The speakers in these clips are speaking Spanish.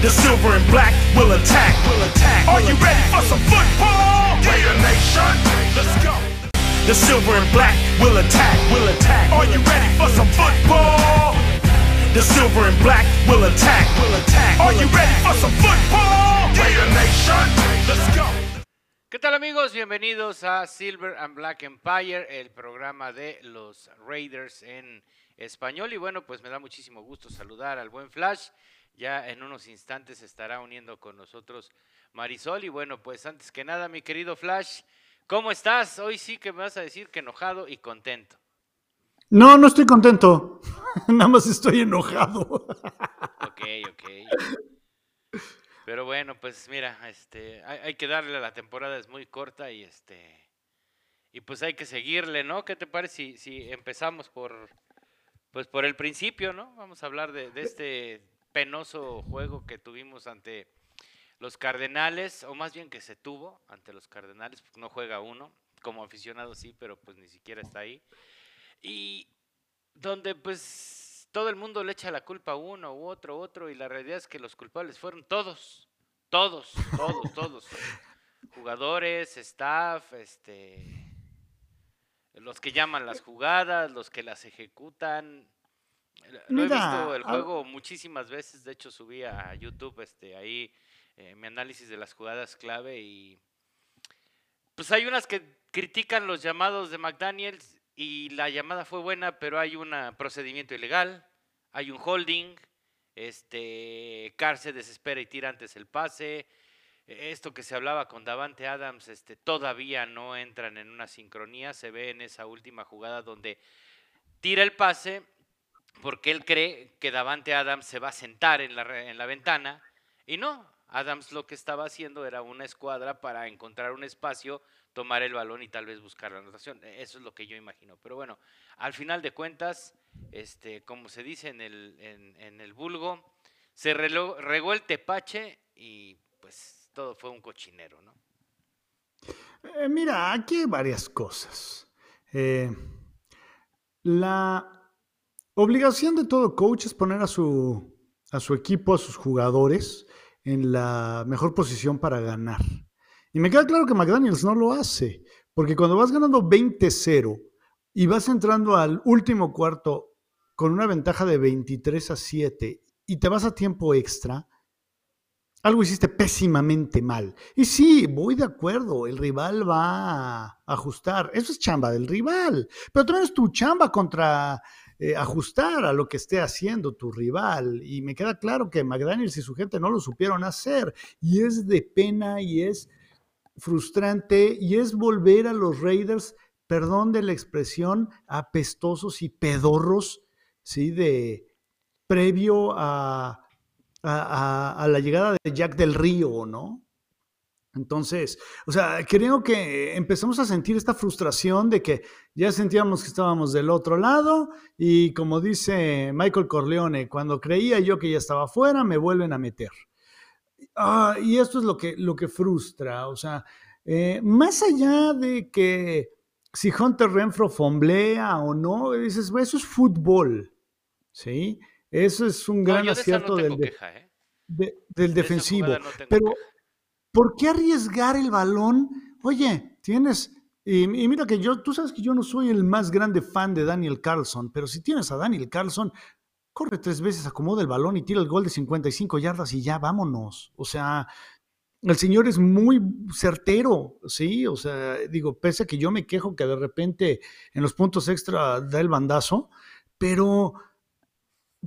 The silver and black will attack. Will attack. Are you ready for some football? Raider Nation, let's go. The silver and black will attack. Will attack. Are you ready for some football? The silver and black will attack. Will attack. Are you ready for some football? Raider Nation, let's go. ¿Qué tal amigos? Bienvenidos a Silver and Black Empire, el programa de los Raiders en español. Y bueno, pues me da muchísimo gusto saludar al buen Flash. Ya en unos instantes estará uniendo con nosotros Marisol. Y bueno, pues antes que nada, mi querido Flash, ¿cómo estás? Hoy sí que me vas a decir que enojado y contento. No, no estoy contento. Nada más estoy enojado. Ok, ok. Pero bueno, pues mira, este, hay, hay que darle, la temporada es muy corta y este, y pues hay que seguirle, ¿no? ¿Qué te parece si, si empezamos por, pues por el principio, ¿no? Vamos a hablar de, de este penoso juego que tuvimos ante los Cardenales, o más bien que se tuvo ante los Cardenales, porque no juega uno, como aficionado sí, pero pues ni siquiera está ahí. Y donde pues todo el mundo le echa la culpa a uno u otro, otro, y la realidad es que los culpables fueron todos, todos, todos, todos. Jugadores, staff, este, los que llaman las jugadas, los que las ejecutan. Lo he visto el juego muchísimas veces, de hecho subí a YouTube este, ahí eh, mi análisis de las jugadas clave y pues hay unas que critican los llamados de McDaniels y la llamada fue buena, pero hay un procedimiento ilegal, hay un holding, este Carr se desespera y tira antes el pase. e- Esto que se hablaba con Davante Adams, este, todavía no entran en una sincronía. Se ve en esa última jugada donde tira el pase porque él cree que Davante Adams se va a sentar en la, en la ventana y no, Adams lo que estaba haciendo era una escuadra para encontrar un espacio, tomar el balón y tal vez buscar la anotación. E- Eso es lo que yo imagino. Pero bueno, al final de cuentas, este, como se dice en el, en, el vulgo, se regó el tepache y pues todo fue un cochinero, ¿no? Eh, mira, aquí hay varias cosas. Eh, la obligación de todo coach es poner a su, a su equipo, a sus jugadores, en la mejor posición para ganar. Y me queda claro que McDaniels no lo hace, porque cuando vas ganando 20-0 y vas entrando al último cuarto con una ventaja de 23 a 7 y te vas a tiempo extra, algo hiciste pésimamente mal. Y sí, voy de acuerdo, el rival va a ajustar. Eso es chamba del rival. Pero también es tu chamba contra eh, ajustar a lo que esté haciendo tu rival. Y me queda claro que McDaniels y su gente no lo supieron hacer. Y es de pena y es frustrante y es volver a los Raiders, perdón de la expresión, apestosos y pedorros, ¿sí? De previo a a, a- a la llegada de Jack del Río, ¿no? Entonces, o sea, creo que empezamos a sentir esta frustración de que ya sentíamos que estábamos del otro lado y como dice Michael Corleone, cuando creía yo que ya estaba fuera, me vuelven a meter. Ah, y esto es lo que, lo que frustra, o sea, eh, más allá de que si Hunter Renfro fomblea o no, dices, "Güey, eso es fútbol, ¿sí? Eso es un No, gran yo de esa acierto no del, tengo de- queja, ¿eh? de- del De defensivo. jugada no tengo Pero, queja. ¿Por qué arriesgar el balón? Oye, tienes. Y, mira que yo, tú sabes que yo no soy el más grande fan de Daniel Carlson, pero si tienes a Daniel Carlson, corre tres veces, acomoda el balón y tira el gol de 55 yardas y ya vámonos. O sea, el señor es muy certero, ¿sí? O sea, digo, pese a que yo me quejo que de repente en los puntos extra da el bandazo, pero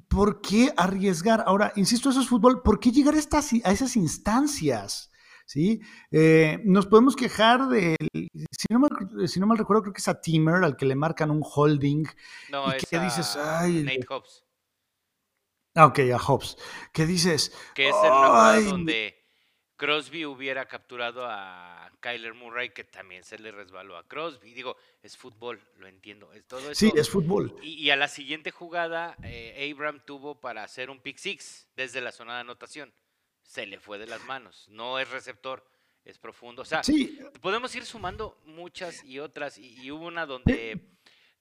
¿por qué arriesgar? Ahora, insisto, eso es fútbol, ¿por qué llegar a, estas, a esas instancias? ¿Sí? Eh, nos podemos quejar de, si no, mal, si no mal recuerdo, creo que es a Timmer al que le marcan un holding. No, y es que dices, ay, Nate Hobbs, Ah, ok, a Hobbs. Que dices, que es en una jugada donde Crosby hubiera capturado a Kyler Murray, que también se le resbaló a Crosby. Digo, es fútbol, lo entiendo. Es todo eso. sí, es fútbol. Y, y a la siguiente jugada, eh, Abram tuvo para hacer un pick six desde la zona de anotación. Se le fue de las manos. No es receptor, es profundo. O sea, Sí, podemos ir sumando muchas y otras. Y, y hubo una donde,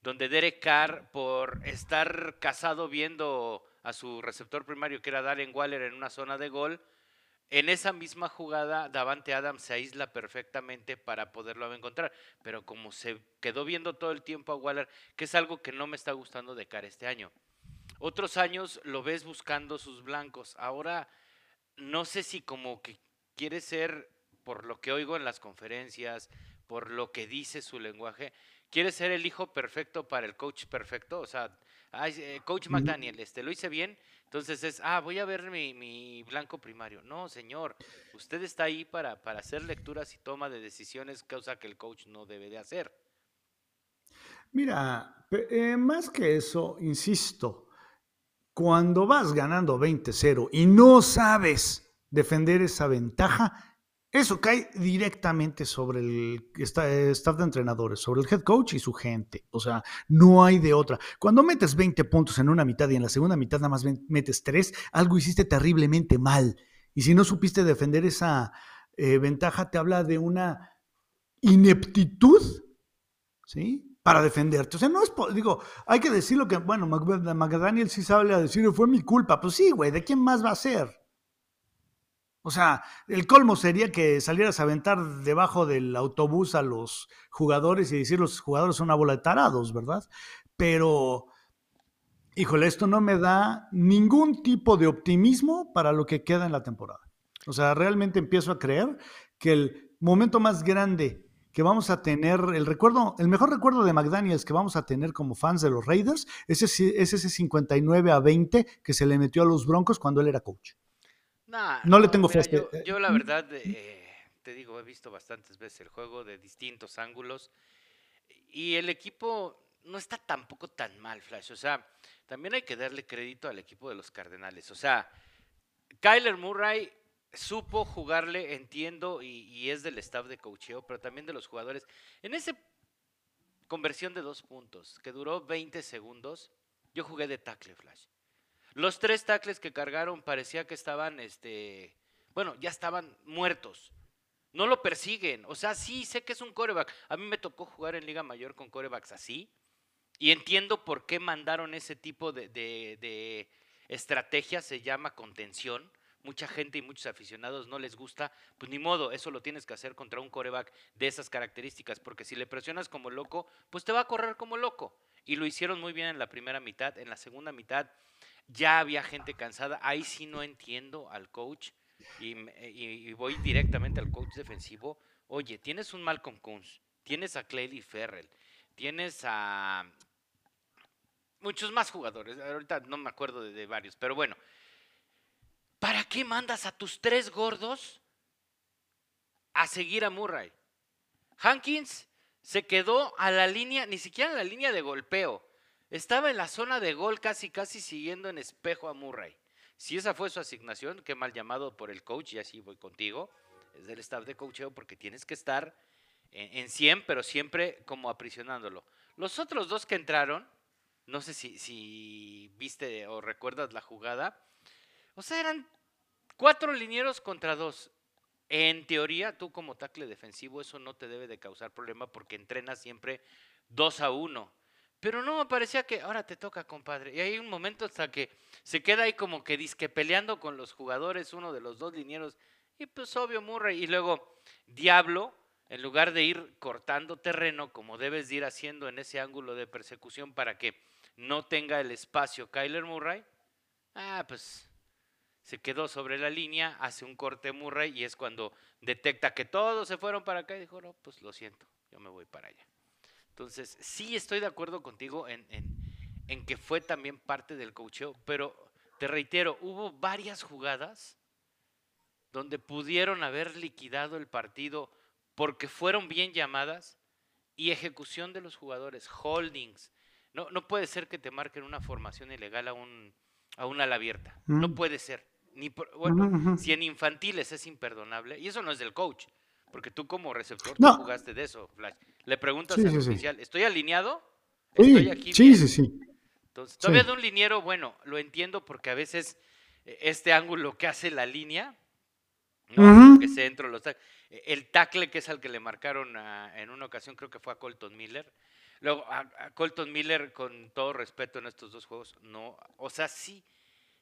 donde Derek Carr, por estar casado viendo a su receptor primario, que era Darren Waller, en una zona de gol. En esa misma jugada, Davante Adams se aísla perfectamente para poderlo encontrar. Pero como se quedó viendo todo el tiempo a Waller, que es algo que no me está gustando de cara este año. Otros años lo ves buscando sus blancos. Ahora, no sé si como que quiere ser, por lo que oigo en las conferencias, por lo que dice su lenguaje, quiere ser el hijo perfecto para el coach perfecto. O sea, eh, coach McDaniel, este, lo hice bien, entonces es, ah, voy a ver mi, blanco primario. No, señor, usted está ahí para, para hacer lecturas y toma de decisiones, cosa que el coach no debe de hacer. Mira, eh, más que eso, insisto, cuando vas ganando 20-0 y no sabes defender esa ventaja, eso cae directamente sobre el staff de entrenadores, sobre el head coach y su gente. O sea, no hay de otra. Cuando metes 20 puntos en una mitad y en la segunda mitad nada más metes 3, algo hiciste terriblemente mal. Y si no supiste defender esa eh, ventaja, te habla de una ineptitud, ¿sí? Para defenderte. O sea, no es, digo, hay que decirlo que, bueno, McDaniel sí sabe decir, fue mi culpa. Pues sí, güey, ¿de quién más va a ser? O sea, el colmo sería que salieras a aventar debajo del autobús a los jugadores y decir los jugadores son una bola de tarados, ¿verdad? Pero, híjole, esto no me da ningún tipo de optimismo para lo que queda en la temporada. O sea, realmente empiezo a creer que el momento más grande que vamos a tener, el recuerdo, el mejor recuerdo de McDaniels que vamos a tener como fans de los Raiders es ese, es ese 59 a 20 que se le metió a los Broncos cuando él era coach no, le tengo fe. Este, yo, la verdad, eh, te digo, he visto bastantes veces el juego de distintos ángulos y el equipo no está tampoco tan mal, Flash. O sea, también hay que darle crédito al equipo de los Cardenales. O sea, Kyler Murray supo jugarle, entiendo, y, es del staff de coacheo, pero también de los jugadores. En esa conversión de dos puntos, que duró 20 segundos, yo jugué de tackle, Flash. Los tres tackles que cargaron parecía que estaban, este, bueno, ya estaban muertos. No lo persiguen. O sea, sí, sé que es un coreback. A mí me tocó jugar en Liga Mayor con corebacks así. Y entiendo por qué mandaron ese tipo de, de, estrategia, se llama contención. Mucha gente y muchos aficionados no les gusta, pues ni modo, eso lo tienes que hacer contra un coreback de esas características, porque si le presionas como loco, pues te va a correr como loco. Y lo hicieron muy bien en la primera mitad, en la segunda mitad ya había gente cansada. Ahí sí no entiendo al coach y, voy directamente al coach defensivo. Oye, tienes un Malcolm Coons, tienes a Clelly Ferrell, tienes a muchos más jugadores. Ahorita no me acuerdo de varios, pero bueno. ¿Para qué mandas a tus tres gordos a seguir a Murray? Hankins se quedó a la línea, ni siquiera en la línea de golpeo. Estaba en la zona de gol casi casi siguiendo en espejo a Murray. Si esa fue su asignación, qué mal llamado por el coach, y así voy contigo, es del staff de coacheo porque tienes que estar en, 100, pero siempre como aprisionándolo. Los otros dos que entraron, no sé si viste o recuerdas la jugada, o sea, eran cuatro linieros contra dos. En teoría, tú como tackle defensivo, eso no te debe de causar problema porque entrenas siempre dos a uno. Pero no, parecía que ahora te toca, compadre. Y hay un momento hasta que se queda ahí como que disque peleando con los jugadores, uno de los dos linieros. Y pues obvio Murray. Y luego Diablo, en lugar de ir cortando terreno como debes de ir haciendo en ese ángulo de persecución para que no tenga el espacio Kyler Murray, ah, pues se quedó sobre la línea, hace un corte Murray y es cuando detecta que todos se fueron para acá y dijo, no, pues lo siento, yo me voy para allá. Entonces, sí estoy de acuerdo contigo en, que fue también parte del coacheo, pero te reitero, hubo varias jugadas donde pudieron haber liquidado el partido porque fueron bien llamadas y ejecución de los jugadores, holdings. No, no puede ser que te marquen una formación ilegal a un, a una ala abierta. No mm. puede ser. Ni bueno, si en infantiles es imperdonable, y eso no es del coach, porque tú como receptor no. jugaste de eso, Flash. Le preguntas al oficial, ¿estoy alineado? ¿Estoy aquí sí, sí, sí. Entonces, todavía de un liniero, bueno, lo entiendo porque a veces eh, este ángulo que hace la línea, ¿no? que los el tackle que es al que le marcaron en una ocasión, creo que fue a Colton Miller. Luego, a, Colton Miller, con todo respeto en estos dos juegos, no, o sea, sí,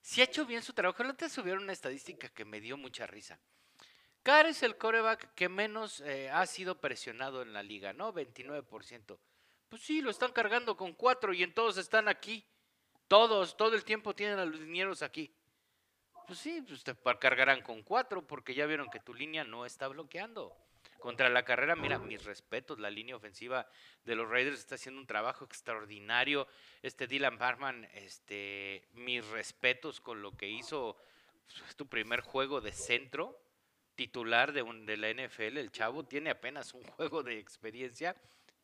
si ha hecho bien su trabajo. El otro subieron una estadística que me dio mucha risa. Carr es el coreback que menos eh, ha sido presionado en la liga, ¿no? 29%. Pues sí, lo están cargando con cuatro y en todos están aquí. Todos, todo el tiempo tienen a los linieros aquí. Pues sí, pues te cargarán con cuatro porque ya vieron que tu línea no está bloqueando. Contra la carrera, mira, mis respetos, la línea ofensiva de los Raiders está haciendo un trabajo extraordinario. Este Dylan Barman, este, mis respetos con lo que hizo pues, tu primer juego de centro titular de, un, de la NFL. El chavo tiene apenas un juego de experiencia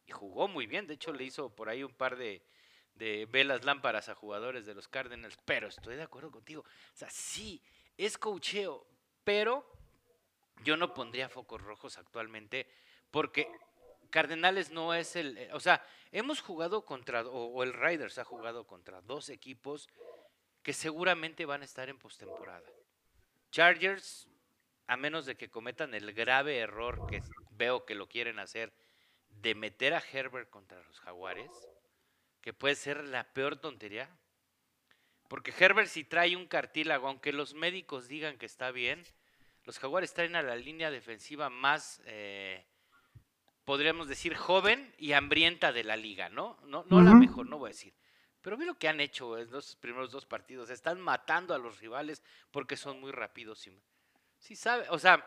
y jugó muy bien. De hecho, le hizo por ahí un par de, de velas lámparas a jugadores de los Cardinals. Pero estoy de acuerdo contigo. O sea, sí, es cocheo, pero yo no pondría focos rojos actualmente porque Cardenales no es el, eh, o sea, hemos jugado contra, o, el Riders ha jugado contra dos equipos que seguramente van a estar en postemporada. Chargers, a menos de que cometan el grave error que veo que lo quieren hacer, de meter a Herbert contra los Jaguares, que puede ser la peor tontería. Porque Herbert si trae un cartílago, aunque los médicos digan que está bien, los Jaguares traen a la línea defensiva más, eh, podríamos decir, joven y hambrienta de la liga, ¿no? No, no la mejor, no voy a decir. Pero ve lo que han hecho en los primeros dos partidos. Están matando a los rivales porque son muy rápidos. Y, sí, sabe, o sea,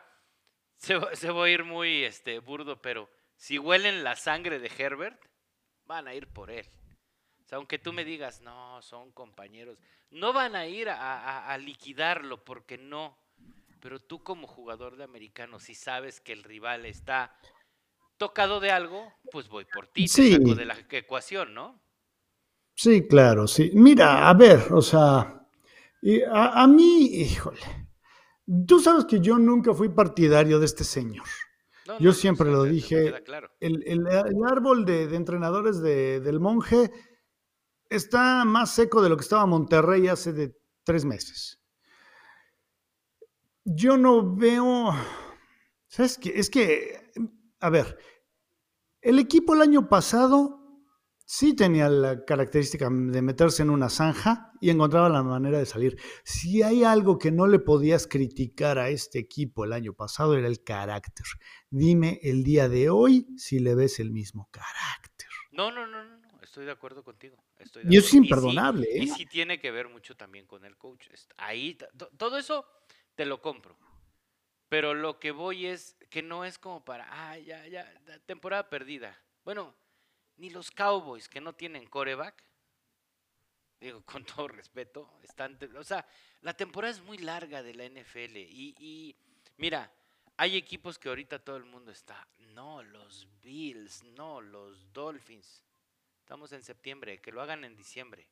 se, se va a ir muy este, burdo, pero si huelen la sangre de Herbert, van a ir por él. O sea, aunque tú me digas, no, son compañeros, no van a ir a liquidarlo porque no. Pero tú como jugador de americano, si sabes que el rival está tocado de algo, pues voy por ti, te saco de la ecuación, ¿no? Sí, claro, sí. Mira, a ver, o sea, a, mí, híjole, tú sabes que yo nunca fui partidario de este señor. yo siempre lo dije, el, árbol de, entrenadores del monje está más seco de lo que estaba Monterrey hace de tres meses yo no veo, ¿sabes qué? Es que, a ver, el equipo el año pasado sí tenía la característica de meterse en una zanja y encontraba la manera de salir. Si hay algo que no le podías criticar a este equipo el año pasado era el carácter. Dime el día de hoy si le ves el mismo carácter. No, no, no, no, estoy de acuerdo contigo. y es imperdonable. Y sí, ¿eh? tiene que ver mucho también con el coach. Ahí, todo eso te lo compro. Pero lo que voy es que no es como para, ah, ya, ya, temporada perdida. Bueno, ni los Cowboys que no tienen coreback, digo con todo respeto, están, o sea, la temporada es muy larga de la NFL y, y mira, hay equipos que ahorita todo el mundo está, no, los Bills, no, los Dolphins. Estamos en septiembre, que lo hagan en diciembre.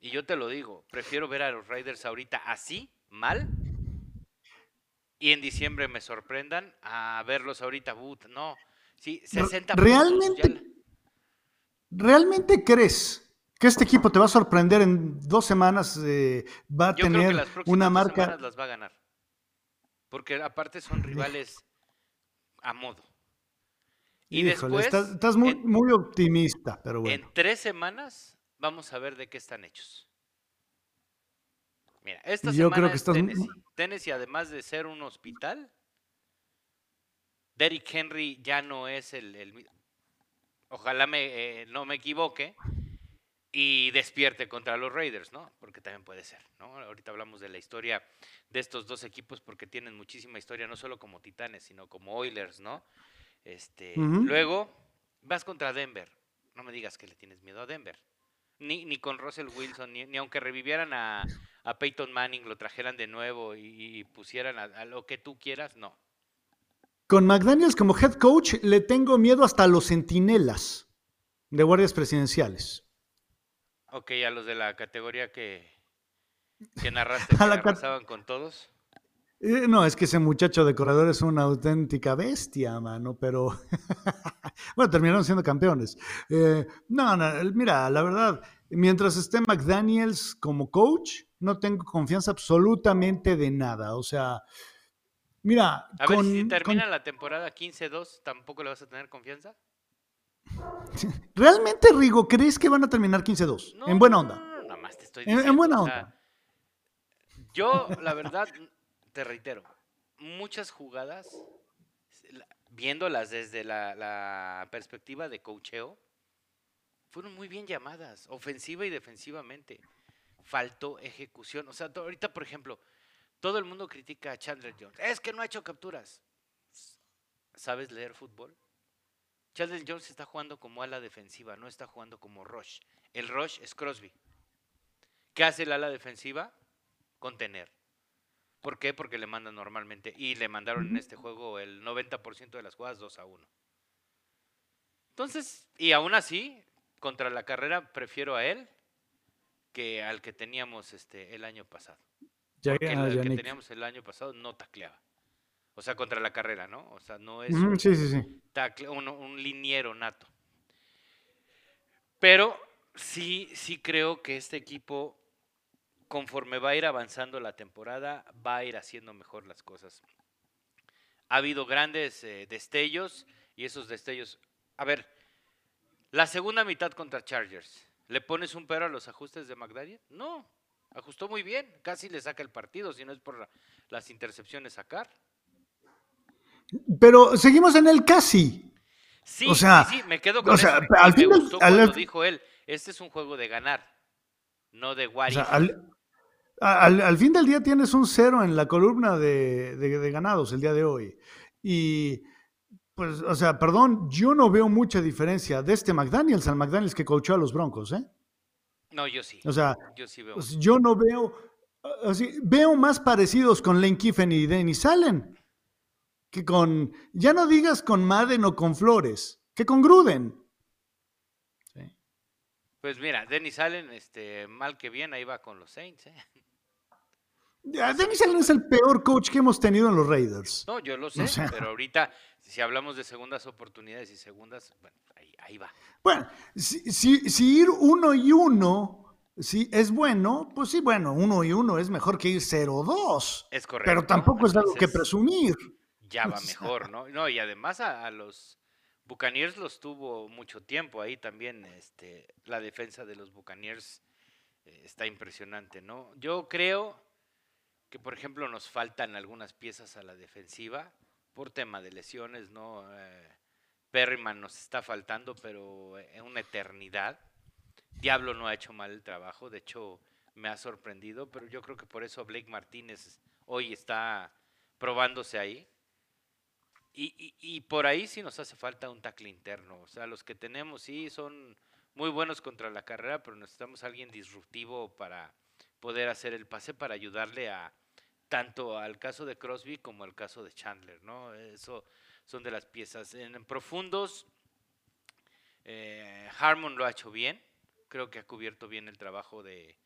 Y yo te lo digo, prefiero ver a los Raiders ahorita así, mal, y en diciembre me sorprendan a verlos ahorita. no, sí, 60 ¿Realmente, ¿Realmente crees que este equipo te va a sorprender en dos semanas? Eh, va a tener una marca. Dos las va a ganar. Porque aparte son rivales a modo. Y después. Estás, muy, muy optimista, pero bueno. En tres semanas vamos a ver de qué están hechos. Mira, esta Yo semana creo que Tennessee. Tennessee, además de ser un hospital, Derrick Henry ya no es el, ojalá me, eh, no me equivoque y despierte contra los Raiders, ¿no? Porque también puede ser, ¿no? Ahorita hablamos de la historia de estos dos equipos porque tienen muchísima historia, no solo como Titanes, sino como Oilers, ¿no? Este, Luego vas contra Denver. No me digas que le tienes miedo a Denver. Ni, ni con Russell Wilson, ni, ni aunque revivieran a, a Peyton Manning, lo trajeran de nuevo y, pusieran a, lo que tú quieras, no. Con McDaniels como head coach le tengo miedo hasta a los centinelas de guardias presidenciales. Ok, a los de la categoría que, que narraste que la con todos. Eh, no, es que ese muchacho de corredor es una auténtica bestia, mano, pero bueno, terminaron siendo campeones. Eh, no, no, mira, la verdad, mientras esté McDaniels como coach, no tengo confianza absolutamente de nada. O sea, mira. A ver, si termina la temporada 15-2, ¿tampoco le vas a tener confianza? ¿Realmente, Rigo, crees que van a terminar 15-2? en buena onda. No, no, nada más te estoy diciendo. En, buena onda. Yo, la verdad, te reitero, muchas jugadas, la- viéndolas desde la, perspectiva de cocheo, fueron muy bien llamadas, ofensiva y defensivamente. Faltó ejecución. O sea, ahorita, por ejemplo, todo el mundo critica a Chandler Jones. Es que no ha hecho capturas. ¿Sabes leer fútbol? Chandler Jones está jugando como ala defensiva, no está jugando como rush. El rush es Crosby. ¿Qué hace el ala defensiva? Contener. ¿Por qué? Porque le mandan normalmente. Y le mandaron en este juego el 90% de las jugadas 2 a 1. Entonces, y aún así, contra la carrera prefiero a él que al que teníamos este el año pasado. Ya, Porque el, ah, el que teníamos el año pasado no tacleaba. O sea, contra la carrera, ¿no? O sea, no es Ujú, un, sí, sí, sí. tackle- un, un liniero nato. Pero sí, sí creo que este equipo, conforme va a ir avanzando la temporada, va a ir haciendo mejor las cosas. Ha habido grandes eh, destellos y esos destellos. A ver, la segunda mitad contra Chargers. ¿Le pones un pero a los ajustes de McDaniel? No, ajustó muy bien. Casi le saca el partido, si no es por la- las intercepciones sacar. Pero seguimos en el casi. Sí, O sea, sí, sí, me quedo con o sea, eso. al y me fin del- gustó al- cuando dijo él, este es un juego de ganar, no de what O sea, if". al, al- al fin del día tienes un cero en la columna de, de- de ganados el día de hoy. Y, pues, o sea, perdón, yo no veo mucha diferencia de este McDaniels al McDaniels que coachó a los Broncos, ¿eh? No, yo sí, O sea, yo sí veo. pues, yo no veo, así, veo más parecidos con Lane Kiffin y Dennis Allen que con, ya no digas con Madden o con Flores, que con Gruden. Sí. Pues mira, Dennis Allen, este, mal que bien, ahí va con los Saints. ¿eh? Dennis Allen es el peor coach que hemos tenido en los Raiders. No, yo lo sé, sea. pero ahorita, si hablamos de segundas oportunidades y segundas, bueno, ahí, ahí va. Bueno, si, si- si ir uno y uno si es bueno, pues sí, bueno, uno y uno es mejor que ir 0-2. Es correcto. Pero tampoco es algo que presumir. Ya va O sea. mejor, ¿no? No, y además a, a los Buccaneers los tuvo mucho tiempo ahí también, este, la defensa de los Buccaneers eh, está impresionante, ¿no? Yo creo que, por ejemplo, nos faltan algunas piezas a la defensiva por tema de lesiones, ¿no? Eh, Perryman nos está faltando, pero en una eternidad. Diablo no ha hecho mal el trabajo, de hecho me ha sorprendido, pero yo creo que por eso Blake Martínez hoy está probándose ahí. Y, y- y por ahí sí nos hace falta un tackle interno. O sea, los que tenemos sí son muy buenos contra la carrera, pero necesitamos alguien disruptivo para poder hacer el pase, para ayudarle a tanto al caso de Crosby como al caso de Chandler, ¿no? Eso son de las piezas. En profundos, eh, Harmon lo ha hecho bien. Creo que ha cubierto bien el trabajo de,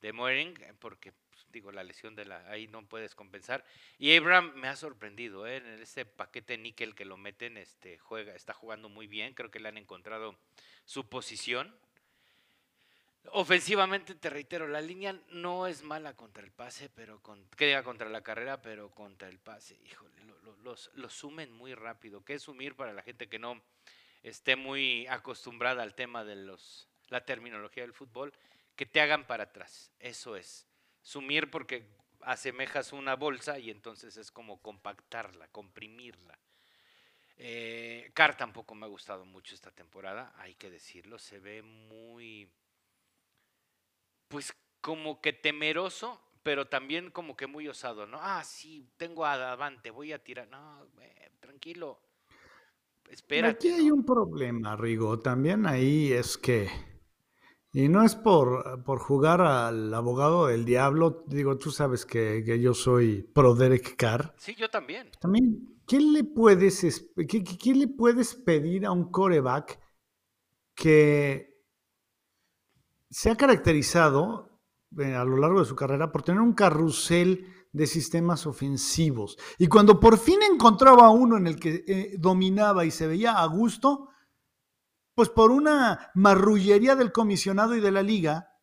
de Moering, eh, porque pues, digo, la lesión de la ahí no puedes compensar. Y Abraham me ha sorprendido, ¿eh? en ese paquete níquel que lo meten, este juega, está jugando muy bien, creo que le han encontrado su posición. Ofensivamente, te reitero, la línea no es mala contra el pase, pero con, que diga contra la carrera, pero contra el pase, híjole, lo, lo- los, los sumen muy rápido. ¿Qué es sumir para la gente que no esté muy acostumbrada al tema de los, la terminología del fútbol? Que te hagan para atrás, eso es. Sumir porque asemejas una bolsa y entonces es como compactarla, comprimirla. Eh, Carr tampoco me ha gustado mucho esta temporada, hay que decirlo, se ve muy, pues como que temeroso, pero también como que muy osado, ¿no? Ah, sí, tengo a Davante, voy a tirar. No, eh, tranquilo, espérate. Aquí hay ¿no? un problema, Rigo. También ahí es que, y no es por, por jugar al abogado del diablo, digo, tú sabes que, que yo soy pro Derek Carr. Sí, yo también. También, ¿qué le puedes, es- qué, qué- qué le puedes pedir a un coreback que se ha caracterizado eh, a lo largo de su carrera por tener un carrusel de sistemas ofensivos? Y cuando por fin encontraba uno en el que eh, dominaba y se veía a gusto, pues por una marrullería del comisionado y de la liga,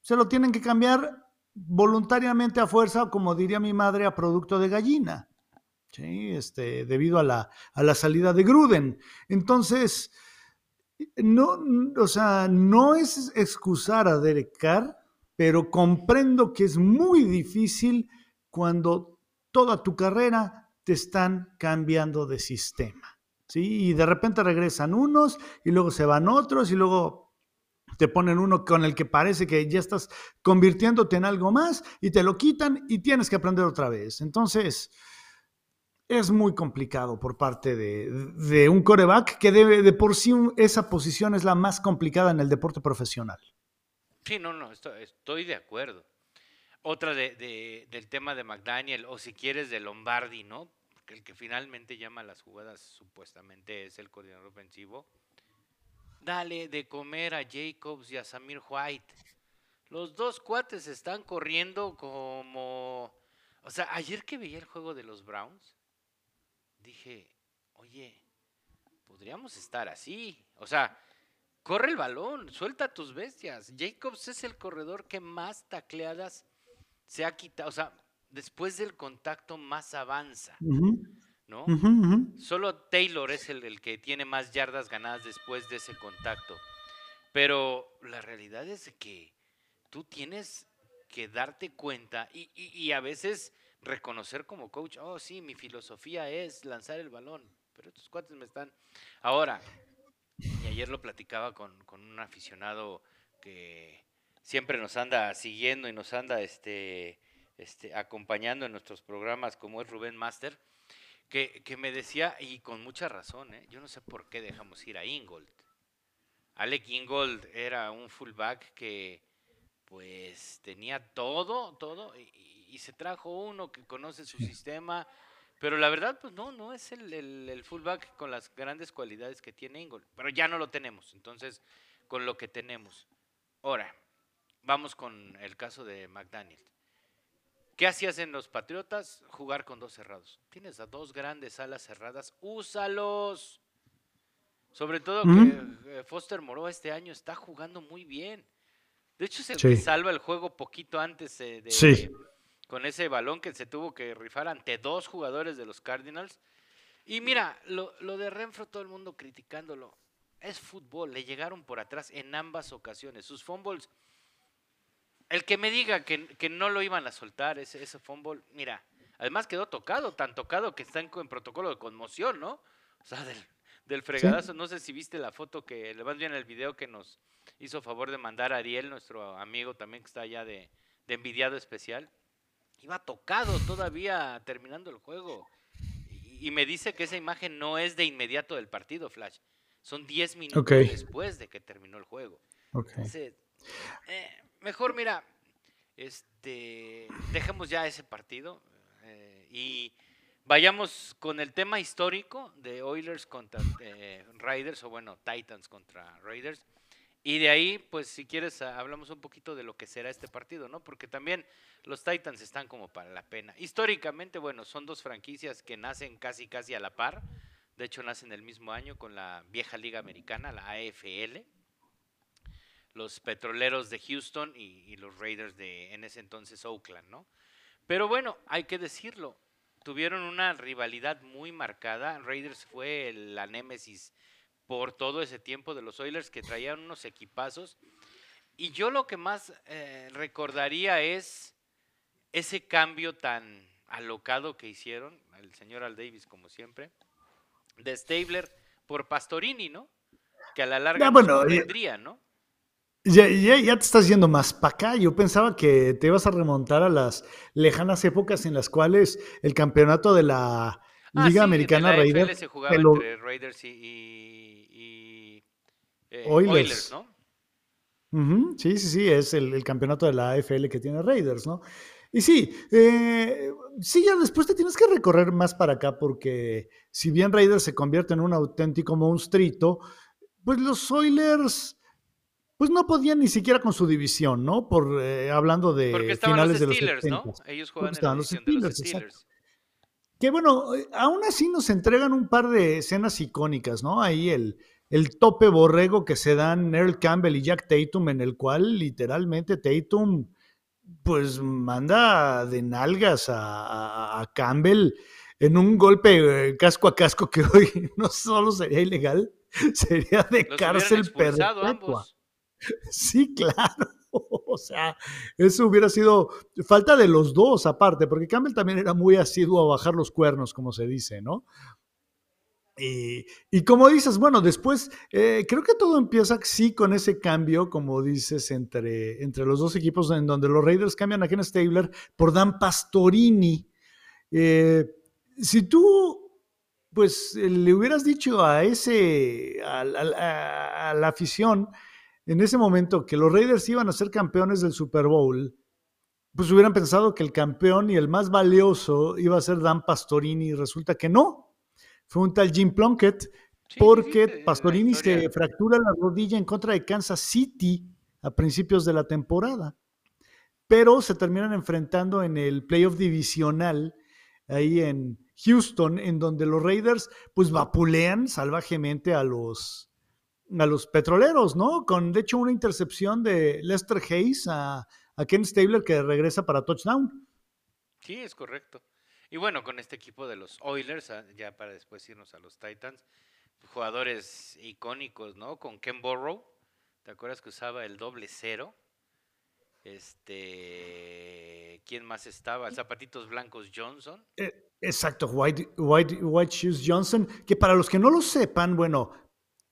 se lo tienen que cambiar voluntariamente a fuerza, como diría mi madre, a producto de gallina. Sí, este, debido a la, a la salida de Gruden. Entonces, no, o sea, no es excusar a Derek Carr, pero comprendo que es muy difícil cuando toda tu carrera te están cambiando de sistema. ¿sí? Y de repente regresan unos y luego se van otros y luego te ponen uno con el que parece que ya estás convirtiéndote en algo más y te lo quitan y tienes que aprender otra vez. Entonces, es muy complicado por parte de, un coreback que debe, de por sí esa posición es la más complicada en el deporte profesional. Sí, no, no, estoy, de acuerdo. Otra de, del tema de McDaniel, o si quieres de Lombardi, ¿no? El que finalmente llama las jugadas supuestamente es el coordinador ofensivo. Dale de comer a Jacobs y a Samir White. Los dos cuates están corriendo como... O sea, ayer que veía el juego de los Browns, dije, oye, podríamos estar así. O sea, corre el balón, suelta tus bestias. Jacobs es el corredor que más tacleadas se ha quitado. O sea, después del contacto más avanza. ¿No? Solo Taylor es el, el, que tiene más yardas ganadas después de ese contacto. Pero la realidad es que tú tienes que darte cuenta y, y a veces reconocer como coach, oh sí, mi filosofía es lanzar el balón, pero estos cuates me están... Ahora, y ayer lo platicaba con, un aficionado que siempre nos anda siguiendo y nos anda este, este, acompañando en nuestros programas, como es Rubén Master, que, me decía, y con mucha razón, ¿eh? yo no sé por qué dejamos ir a Ingold. Alec Ingold era un fullback que pues tenía todo, todo, y, se trajo uno que conoce su sistema, pero la verdad, pues no, no es el, el, fullback con las grandes cualidades que tiene Ingol, pero ya no lo tenemos, entonces, con lo que tenemos. Ahora, vamos con el caso de McDaniel. ¿Qué hacías en los Patriotas? Jugar con dos cerrados. Tienes a dos grandes alas cerradas, úsalos. Sobre todo que eh, Foster Moreau este año está jugando muy bien. De hecho, es el que salva el juego poquito antes eh, de, con ese balón que se tuvo que rifar ante dos jugadores de los Cardinals. Y mira, lo, de Renfro, todo el mundo criticándolo. Es fútbol, le llegaron por atrás en ambas ocasiones. Sus fumbles, el que me diga que, no lo iban a soltar, ese, ese fumble, mira, además quedó tocado, tan tocado que está en, protocolo de conmoción, ¿no? O sea, del, del fregadazo. No sé si viste la foto que, le vas bien el video que nos hizo favor de mandar Ariel, nuestro amigo también que está allá de, envidiado especial. Iba tocado todavía terminando el juego. Y, me dice que esa imagen no es de inmediato del partido, Flash. Son 10 minutos después de que terminó el juego. Eh, mejor, mira, este, dejemos ya ese partido eh, y vayamos con el tema histórico de Oilers contra eh, Raiders, o bueno, Titans contra Raiders. Y de ahí, pues si quieres, hablamos un poquito de lo que será este partido, ¿no? Porque también los Titans están como para la pena. Históricamente, bueno, son dos franquicias que nacen casi, casi a la par. De hecho, nacen el mismo año con la vieja liga americana, la AFL. Los petroleros de Houston y, y los Raiders de, en ese entonces, Oakland, ¿no? Pero bueno, hay que decirlo, tuvieron una rivalidad muy marcada. Raiders fue la némesis por todo ese tiempo de los Oilers que traían unos equipazos. Y yo lo que más eh, recordaría es ese cambio tan alocado que hicieron, el señor Al Davis como siempre, de Stabler por Pastorini, ¿no? Que a la larga no tendría, ¿no? Ya, ya, te estás yendo más para acá. Yo pensaba que te ibas a remontar a las lejanas épocas en las cuales el campeonato de la ah, Liga Americana Raiders. Se jugaba entre Raiders y, eh, Oilers. ¿no? Sí, sí, sí, es el, campeonato de la AFL que tiene Raiders, ¿no? Y sí, eh, sí, ya después te tienes que recorrer más para acá porque si bien Raiders se convierte en un auténtico monstruito, pues los Oilers pues no podían ni siquiera con su división, ¿no? Por eh, hablando de finales de los Steelers, ¿no? Ellos juegan en la los Steelers, de los Steelers. Que bueno, aún así nos entregan un par de escenas icónicas, ¿no? Ahí el, el tope borrego que se dan Earl Campbell y Jack Tatum, en el cual literalmente Tatum pues manda de nalgas a, a Campbell en un golpe eh, casco a casco que hoy no solo sería ilegal, sería de cárcel perpetua. Sí, claro. o sea, eso hubiera sido falta de los dos aparte, porque Campbell también era muy asiduo a bajar los cuernos, como se dice, ¿no? Y, como dices, bueno, después eh, creo que todo empieza sí con ese cambio, como dices, entre, entre los dos equipos, en donde los Raiders cambian a Ken Stabler por Dan Pastorini. Eh, si tú, pues, le hubieras dicho a ese, a, la afición en ese momento que los Raiders iban a ser campeones del Super Bowl, pues hubieran pensado que el campeón y el más valioso iba a ser Dan Pastorini y resulta que no fue un tal Jim Plunkett, porque Pastorini se fractura la rodilla en contra de Kansas City a principios de la temporada. Pero se terminan enfrentando en el playoff divisional ahí en Houston, en donde los Raiders pues vapulean salvajemente a los, a los petroleros, ¿no? Con de hecho una intercepción de Lester Hayes a, a Ken Stabler que regresa para touchdown. Sí, es correcto. Y bueno, con este equipo de los Oilers, ah, ya para después irnos a los Titans, jugadores icónicos, ¿no? Con Ken Burrow, ¿te acuerdas que usaba el doble cero? Este, ¿quién más estaba? Zapatitos Blancos Johnson. Eh, exacto, White, White, White Shoes Johnson, que para los que no lo sepan, bueno,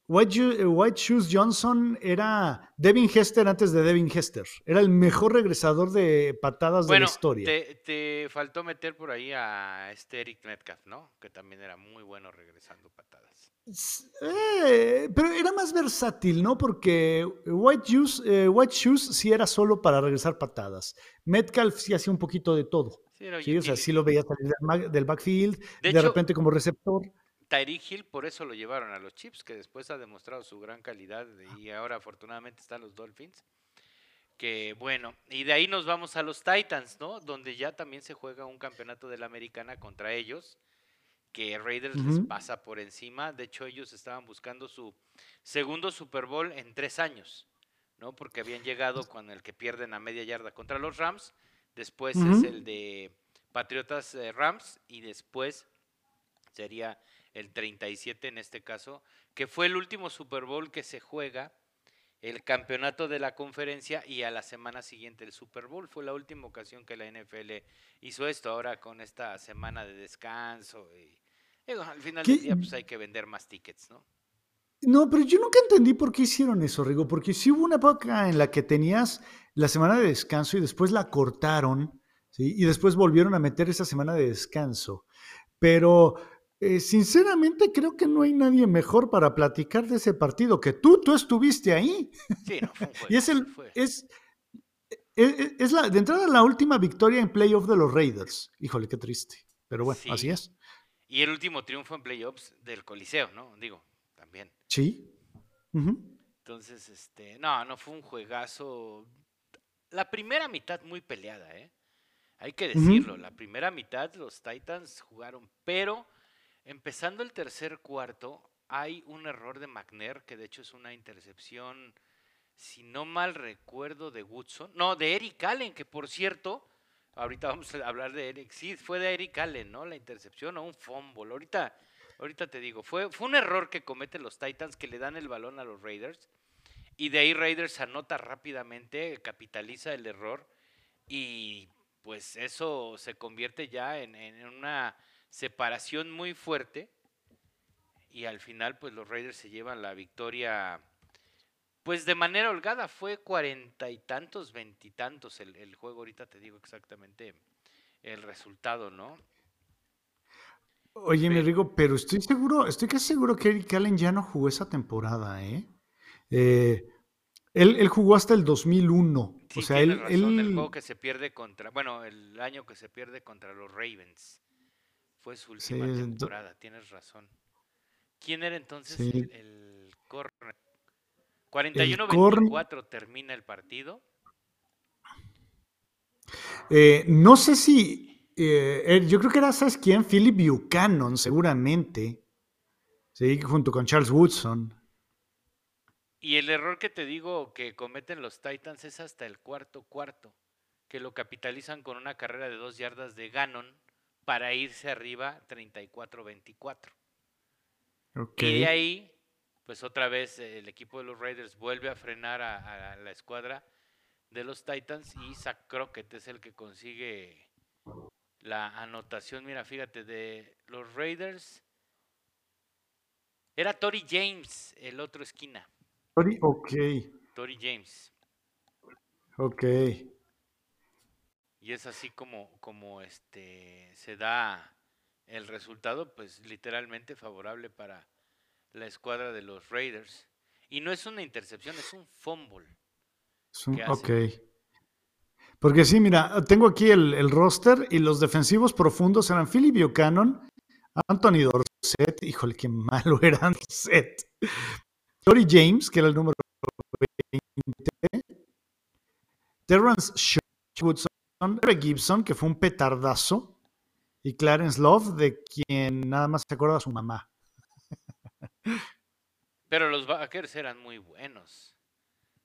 eh, White, Shoes Johnson era Devin Hester antes de Devin Hester. Era el mejor regresador de patadas de la historia. Te, te faltó meter por ahí a este Eric Metcalf, ¿no? Que también era muy bueno regresando patadas. Eh, pero era más versátil, ¿no? Porque White Shoes, eh, White Shoes sí era solo para regresar patadas. Metcalf sí hacía un poquito de todo. Sí, o sea, sí lo veía salir del backfield, de repente como receptor. Tyreek Hill por eso lo llevaron a los Chips, que después ha demostrado su gran calidad y ahora afortunadamente están los Dolphins. Que bueno, y de ahí nos vamos a los Titans, ¿no? Donde ya también se juega un campeonato de la americana contra ellos, que Raiders les pasa por encima. De hecho, ellos estaban buscando su segundo Super Bowl en tres años, ¿no? Porque habían llegado con el que pierden a media yarda contra los Rams. Después es el de Patriotas eh, Rams y después sería el 37 en este caso, que fue el último Super Bowl que se juega, el campeonato de la conferencia y a la semana siguiente el Super Bowl. Fue la última ocasión que la NFL hizo esto, ahora con esta semana de descanso. Y, al final del día pues hay que vender más tickets, ¿no? No, pero yo nunca entendí por qué hicieron eso, Rigo, porque sí hubo una época en la que tenías la semana de descanso y después la cortaron, ¿sí? y después volvieron a meter esa semana de descanso. Pero eh, sinceramente creo que no hay nadie mejor para platicar de ese partido que tú, tú estuviste ahí. Sí, no, fue y es el, es, e, e, es, la, de entrada la última victoria en playoff de los Raiders. Híjole, qué triste. Pero bueno, así es. Y el último triunfo en playoffs del Coliseo, ¿no? Digo, también. Sí. Entonces, este, no, no fue un juegazo. La primera mitad muy peleada, ¿eh? Hay que decirlo, la primera mitad los Titans jugaron, pero Empezando el tercer cuarto, hay un error de McNair, que de hecho es una intercepción, si no mal recuerdo, de Woodson. No, de Eric Allen, que por cierto, ahorita vamos a hablar de Eric. Sí, fue de Eric Allen, ¿no? La intercepción o un fumble. Ahorita, ahorita te digo, fue, fue un error que cometen los Titans que le dan el balón a los Raiders. Y de ahí Raiders anota rápidamente, capitaliza el error. Y pues eso se convierte ya en, en una separación muy fuerte y al final pues los Raiders se llevan la victoria pues de manera holgada, fue cuarenta y tantos, veintitantos el, el juego, ahorita te digo exactamente el resultado, ¿no? Oye, me digo, pero estoy seguro, estoy casi seguro que Eric Allen ya no jugó esa temporada, ¿eh? eh él, jugó hasta el 2001. o sea, él, el juego que se pierde contra, bueno, el año que se pierde contra los Ravens. Fue su última temporada, tienes razón. ¿Quién era entonces el, el corner? 41-24 termina el partido. Eh, no sé si. Eh, yo creo que era, ¿sabes quién? Philip Buchanan, seguramente. Sí, junto con Charles Woodson. Y el error que te digo que cometen los Titans es hasta el cuarto cuarto, que lo capitalizan con una carrera de dos yardas de Gannon para irse arriba 34-24. Y de ahí, pues otra vez el equipo de los Raiders vuelve a frenar a, la escuadra de los Titans y Zach Crockett es el que consigue la anotación. Mira, fíjate, de los Raiders. Era Tori James, el otro esquina. Tori, ok. Tori James. Ok. Y es así como, como este se da el resultado, pues literalmente favorable para la escuadra de los Raiders. Y no es una intercepción, es un fumble. ok. Porque sí, mira, tengo aquí el, el, roster y los defensivos profundos eran Philip Buchanan, Anthony Dorset, híjole, qué malo era Dorset. Tori James, que era el número 20. Terrence Woodson, Eric Gibson, que fue un petardazo. Y Clarence Love, de quien nada más se acuerda a su mamá. Pero los Backers eran muy buenos.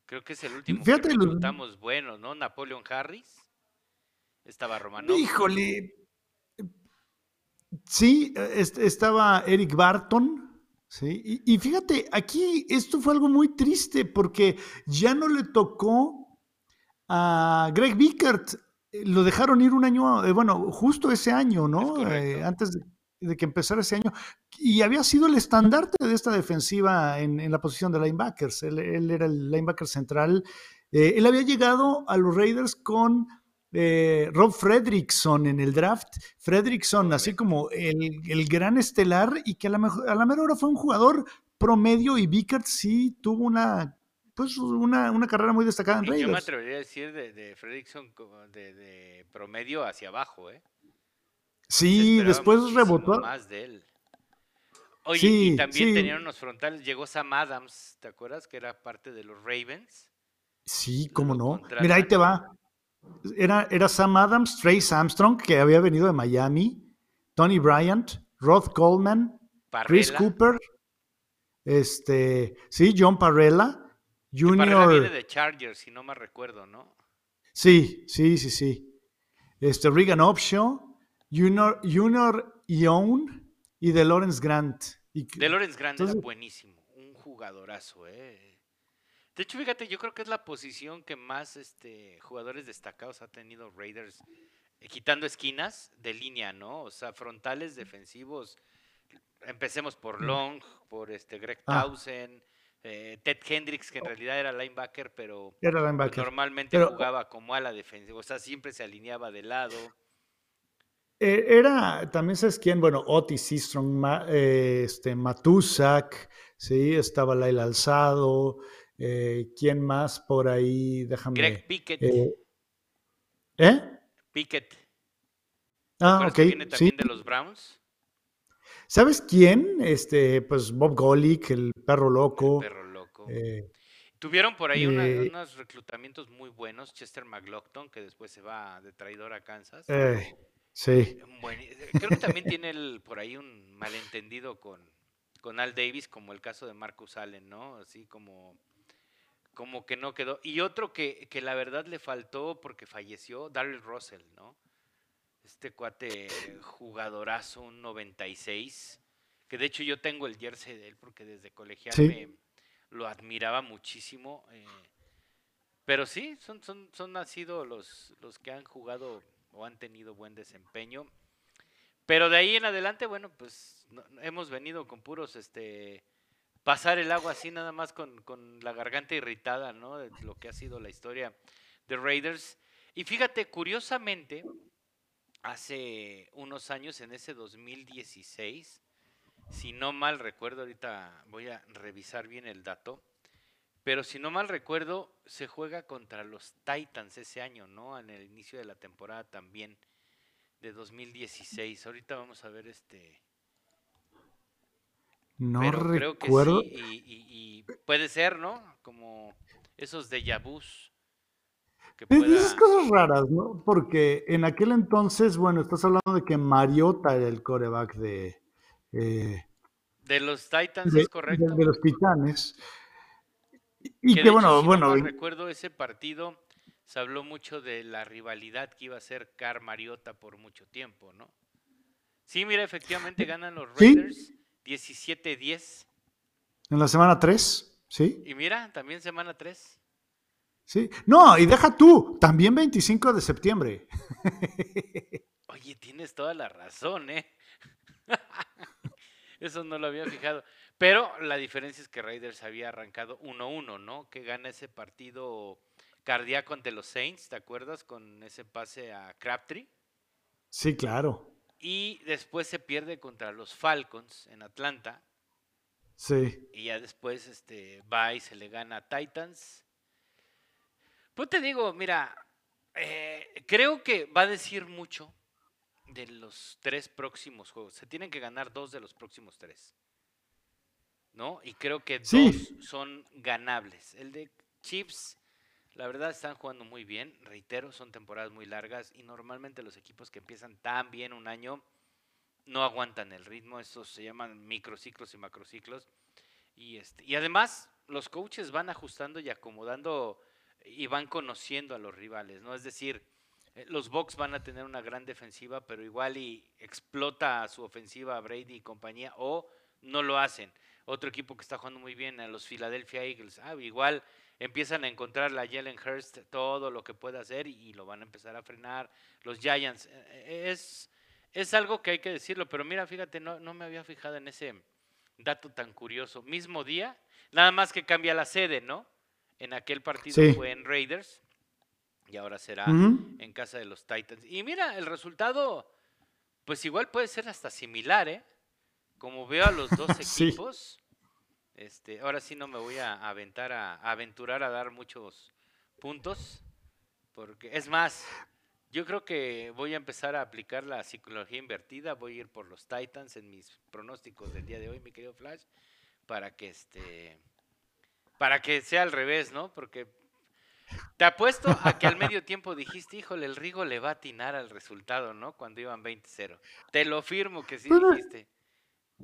Creo que es el último Fíjate, que reclutamos bueno, ¿no? Napoleon Harris. Estaba Romano. Híjole. Sí, estaba Eric Barton. Sí. Y, fíjate, aquí esto fue algo muy triste porque ya no le tocó a Greg Bickert. Lo dejaron ir un año, eh, bueno, justo ese año, ¿no? Eh, antes de de que empezara ese año. Y había sido el estandarte de esta defensiva en, la posición de linebackers. Él, era el linebacker central. Eh, él había llegado a los Raiders con eh, Rob Fredrickson en el draft. Fredrickson, así como el, gran estelar, y que a la, mejor, a la mera hora fue un jugador promedio. Y Vickert sí tuvo una pues una, carrera muy destacada en Raiders. Yo me atrevería a decir de, de Fredrickson de, de, promedio hacia abajo, ¿eh? Sí, después rebotó. Más de él. Oye, y también tenían unos frontales. Llegó Sam Adams, ¿te acuerdas? Que era parte de los Ravens. Sí, cómo no. Mira, ahí te va. Era, era Sam Adams, Trace Armstrong, que había venido de Miami, Tony Bryant, Rod Coleman, Chris Cooper, este, sí, John Parrella, Junior. Viene de Chargers, si no me recuerdo, ¿no? Sí, sí, sí, sí. Este, Regan Opshaw, Junior, Junior Young y de Lawrence Grant. de Lawrence Grant era buenísimo, un jugadorazo, ¿eh? De hecho, fíjate, yo creo que es la posición que más este, jugadores destacados ha tenido Raiders, eh, quitando esquinas de línea, ¿no? O sea, frontales defensivos. Empecemos por mm. Long, por este Greg ah. Townsend, eh, Ted Hendricks, que en realidad era linebacker, pero pues, normalmente jugaba como a la defensiva, o sea, siempre se alineaba de lado. Eh, era, también sabes quién, bueno, Otis Seastrong, eh, este, Matusak, sí, estaba Laila Alzado, eh, ¿quién más por ahí? Déjame. Greg Pickett. ¿Eh? Pickett. Ah, ok. viene también de los Browns. ¿Sabes quién? Este, pues Bob Golick, el perro loco. El perro loco. Tuvieron por ahí unos reclutamientos muy buenos. Chester McLaughlin, que después se va de traidor a Kansas. Sí. creo que también tiene el, por ahí un malentendido con, con Al Davis, como el caso de Marcus Allen, ¿no? Así como, como que no quedó. Y otro que, que la verdad le faltó porque falleció, Daryl Russell, ¿no? Este cuate jugadorazo, un 96, que de hecho yo tengo el jersey de él porque desde colegial me, lo admiraba muchísimo. Eh, pero sí, son, son, son han sido los, los que han jugado o han tenido buen desempeño. Pero de ahí en adelante, bueno, pues hemos venido con puros, este, pasar el agua así nada más con, con, la garganta irritada, ¿no? De lo que ha sido la historia de Raiders. Y fíjate, curiosamente, hace unos años, en ese 2016, si no mal recuerdo, ahorita voy a revisar bien el dato, pero si no mal recuerdo, se juega contra los Titans ese año, ¿no? En el inicio de la temporada también de 2016. Ahorita vamos a ver este. No recuerdo. Creo que sí, y, puede ser, ¿no? Como esos de vus. Que Esas cosas raras, ¿no? Porque en aquel entonces, bueno, estás hablando de que Mariota era el coreback de. Eh, de los Titans, es correcto. de los Titanes. Y que, bueno, bueno. recuerdo ese partido, se habló mucho de la rivalidad que iba a ser Car Mariota por mucho tiempo, ¿no? Sí, mira, efectivamente ganan los Raiders 17-10. En la semana 3, ¿sí? Y mira, también semana 3. Sí. No, y deja tú, también 25 de septiembre. Oye, tienes toda la razón, ¿eh? Eso no lo había fijado. Pero la diferencia es que Raiders había arrancado 1-1, ¿no? Que gana ese partido cardíaco ante los Saints, ¿te acuerdas? Con ese pase a Crabtree. Sí, claro. Y después se pierde contra los Falcons en Atlanta. Sí. Y ya después este, va y se le gana a Titans. Pues te digo, mira, eh, creo que va a decir mucho de los tres próximos juegos. Se tienen que ganar dos de los próximos tres. ¿No? Y creo que dos son ganables. El de Chiefs, la verdad, están jugando muy bien. Reitero, son temporadas muy largas y normalmente los equipos que empiezan tan bien un año no aguantan el ritmo. Estos se llaman microciclos y macrociclos. Y, este, y además, los coaches van ajustando y acomodando y van conociendo a los rivales, ¿no? Es decir, eh, los Bucks van a tener una gran defensiva, pero igual y explota su ofensiva Brady y compañía, o no lo hacen. Otro equipo que está jugando muy bien, a los Philadelphia Eagles, ah, igual empiezan a encontrar la Jalen Hurst todo lo que puede hacer y, lo van a empezar a frenar. Los Giants, eh, eh, es, es algo que hay que decirlo, pero mira, fíjate, no, no me había fijado en ese dato tan curioso. Mismo día, nada más que cambia la sede, ¿no? En aquel partido fue en Raiders y ahora será en casa de los Titans. Y mira, el resultado, pues igual puede ser hasta similar, ¿eh? Como veo a los dos equipos, este, ahora sí no me voy a aventar a, aventurar a dar muchos puntos, porque es más, yo creo que voy a empezar a aplicar la psicología invertida, voy a ir por los Titans en mis pronósticos del día de hoy, mi querido Flash, para que este para que sea al revés, ¿no? Porque te apuesto a que al medio tiempo dijiste, híjole, el Rigo le va a atinar al resultado, ¿no? Cuando iban 20-0. Te lo firmo que sí dijiste.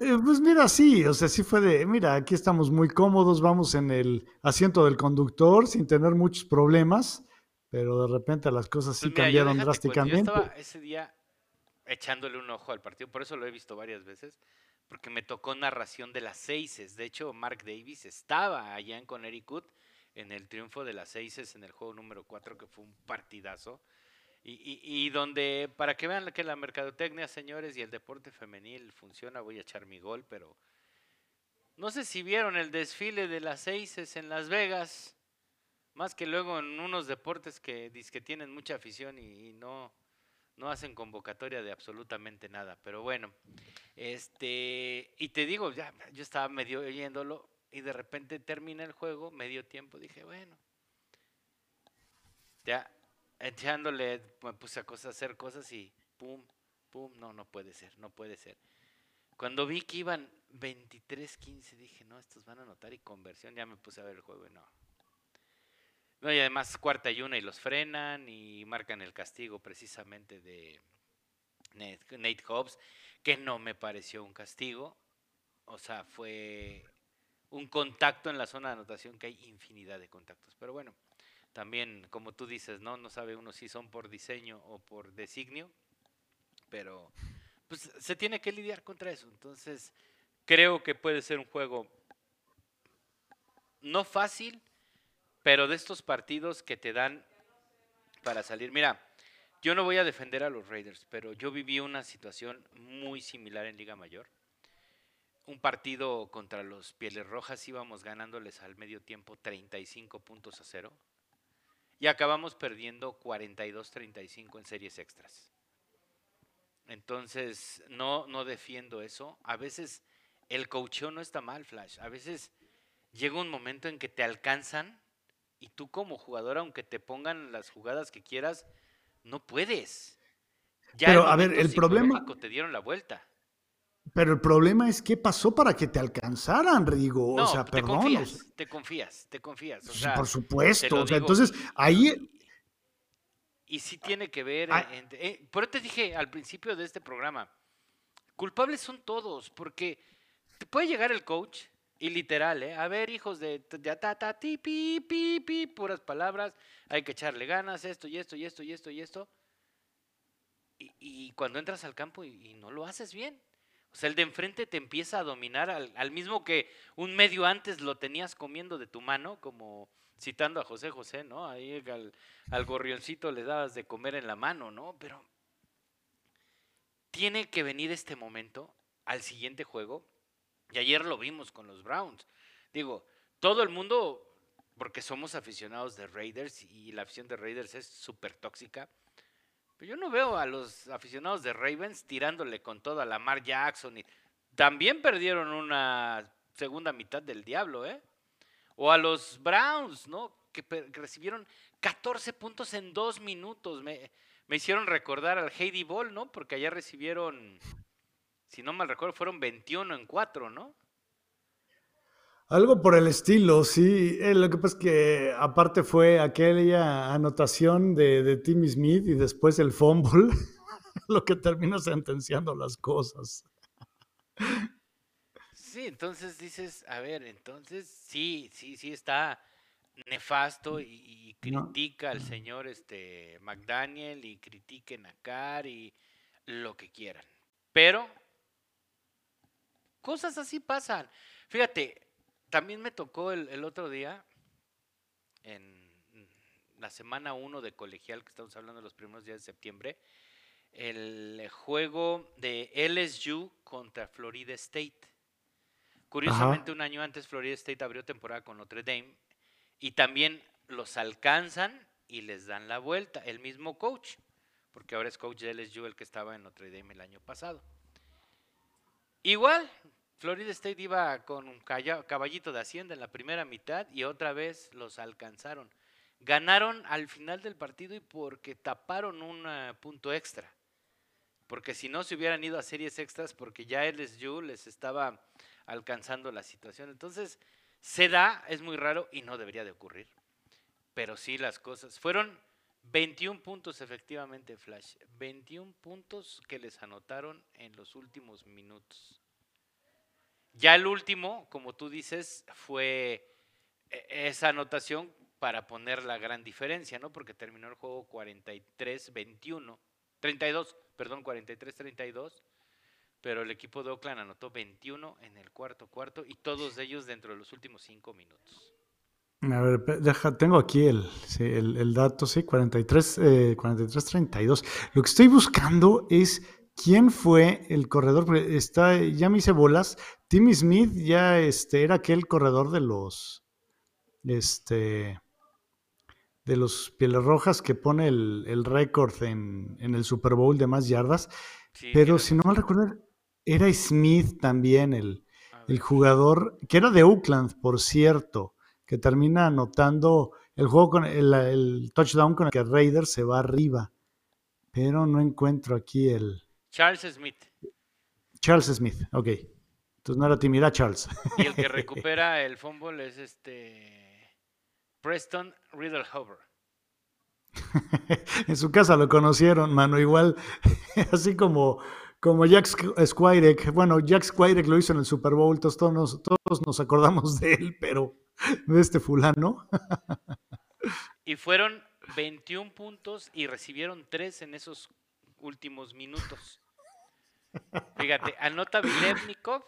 Eh, pues mira, sí, o sea, sí fue de, mira, aquí estamos muy cómodos, vamos en el asiento del conductor sin tener muchos problemas, pero de repente las cosas sí pues cambiaron drásticamente. Yo estaba ese día echándole un ojo al partido, por eso lo he visto varias veces porque me tocó narración de las Seises. De hecho, Mark Davis estaba allá en Connecticut en el triunfo de las Seises en el juego número 4, que fue un partidazo. Y, y, donde, para que vean que la mercadotecnia, señores, y el deporte femenil funciona, voy a echar mi gol, pero no sé si vieron el desfile de las Seises en Las Vegas, más que luego en unos deportes que, que tienen mucha afición y no, no hacen convocatoria de absolutamente nada. Pero bueno, este, y te digo, ya, yo estaba medio oyéndolo y de repente termina el juego, medio tiempo, dije, bueno, ya echándole, me puse a, cosas, hacer cosas y pum, pum, no, no puede ser, no puede ser. Cuando vi que iban 23-15, dije, no, estos van a anotar y conversión, ya me puse a ver el juego y no, y además cuarta y una y los frenan y marcan el castigo precisamente de Nate Hobbs, que no me pareció un castigo. O sea, fue un contacto en la zona de anotación, que hay infinidad de contactos. Pero bueno, también, como tú dices, ¿no? No sabe uno si son por diseño o por designio, pero pues se tiene que lidiar contra eso. Entonces, creo que puede ser un juego no fácil, pero de estos partidos que te dan para salir, mira, yo no voy a defender a los Raiders, pero yo viví una situación muy similar en Liga Mayor. Un partido contra los Pieles Rojas íbamos ganándoles al medio tiempo 35 puntos a cero y acabamos perdiendo 42-35 en series extras. Entonces, no, no defiendo eso. A veces el coacheo no está mal, Flash. A veces llega un momento en que te alcanzan y tú como jugador, aunque te pongan las jugadas que quieras, no puedes. Ya Pero a ver, el problema... Te dieron la vuelta. Pero el problema es qué pasó para que te alcanzaran, Rigo. No, o sea, te Confías, te confías, te confías. Por supuesto. O sea, entonces, ahí. Y, sí tiene que ver. Ah. Eh, por eso te dije al principio de este programa: culpables son todos, porque te puede llegar el coach y literal, ¿eh? A ver, hijos de ta, ti, pi, pi, pi, puras palabras. Hay que echarle ganas, esto y esto y esto y esto y esto. Y, cuando entras al campo y, no lo haces bien. O sea, el de enfrente te empieza a dominar al, mismo que un medio antes lo tenías comiendo de tu mano, como citando a José José, ¿no? Ahí al, al gorrioncito le dabas de comer en la mano, ¿no? Pero tiene que venir este momento al siguiente juego. Y ayer lo vimos con los Browns. Digo, todo el mundo, porque somos aficionados de Raiders y la afición de Raiders es súper tóxica. Pero yo no veo a los aficionados de Ravens tirándole con todo a Lamar Jackson. Y también perdieron una segunda mitad del diablo, ¿eh? O a los Browns, ¿no? Que, recibieron 14 puntos en dos minutos. Me, me hicieron recordar al Heidi Ball, ¿no? Porque allá recibieron, si no mal recuerdo, fueron 21 en 4, ¿no? Algo por el estilo, sí. Eh, lo que pasa es que aparte fue aquella anotación de, de Timmy Smith y después el fumble, lo que termina sentenciando las cosas. Sí, entonces dices, a ver, entonces sí, sí, sí está nefasto y, critica al señor este McDaniel y critiquen a Carr y lo que quieran. Pero cosas así pasan. Fíjate, también me tocó el, otro día, en la semana 1 de colegial, que estamos hablando de los primeros días de septiembre, el juego de LSU contra Florida State. Curiosamente, un año antes Florida State abrió temporada con Notre Dame y también los alcanzan y les dan la vuelta, el mismo coach, porque ahora es coach de LSU el que estaba en Notre Dame el año pasado. Igual, Florida State iba con un caballito de Hacienda en la primera mitad y otra vez los alcanzaron. Ganaron al final del partido y porque taparon un eh, punto extra. Porque si no se hubieran ido a series extras porque ya LSU les estaba alcanzando la situación. Entonces, se da, es muy raro y no debería de ocurrir. Pero sí las cosas. Fueron 21 puntos efectivamente, Flash. 21 puntos que les anotaron en los últimos minutos. Ya el último, como tú dices, fue e, esa anotación para poner la gran diferencia, ¿no? Porque terminó el juego 43-21, 32, perdón, 43-32, pero el equipo de Oakland anotó 21 en el cuarto cuarto y todos ellos dentro de los últimos cinco minutos. A ver, deja, tengo aquí el, el, dato, sí, 43, 43-32. Eh, Lo que estoy buscando es quién fue el corredor. Está, ya me hice bolas. Timmy Smith ya este, era aquel corredor de los. Este. De los Pieles Rojas que pone el, récord en, el Super Bowl de más yardas. pero si no mal recuerdo, era Smith también, el, el jugador, que era de Oakland, por cierto, que termina anotando el juego con el, el touchdown con el que Raiders se va arriba. Pero no encuentro aquí el, Charles Smith. Charles Smith, ok. Entonces no era Timmy, era Charles. Y el que recupera el fumble es este Preston Riddle Hover. en su casa lo conocieron, mano, igual, así como, como Jack Squirek. Bueno, Jack Squirek lo hizo en el Super Bowl, todos nos, todos nos acordamos de él, pero de este fulano. y fueron 21 puntos y recibieron 3 en esos últimos minutos. Fíjate, anota Vilevnikov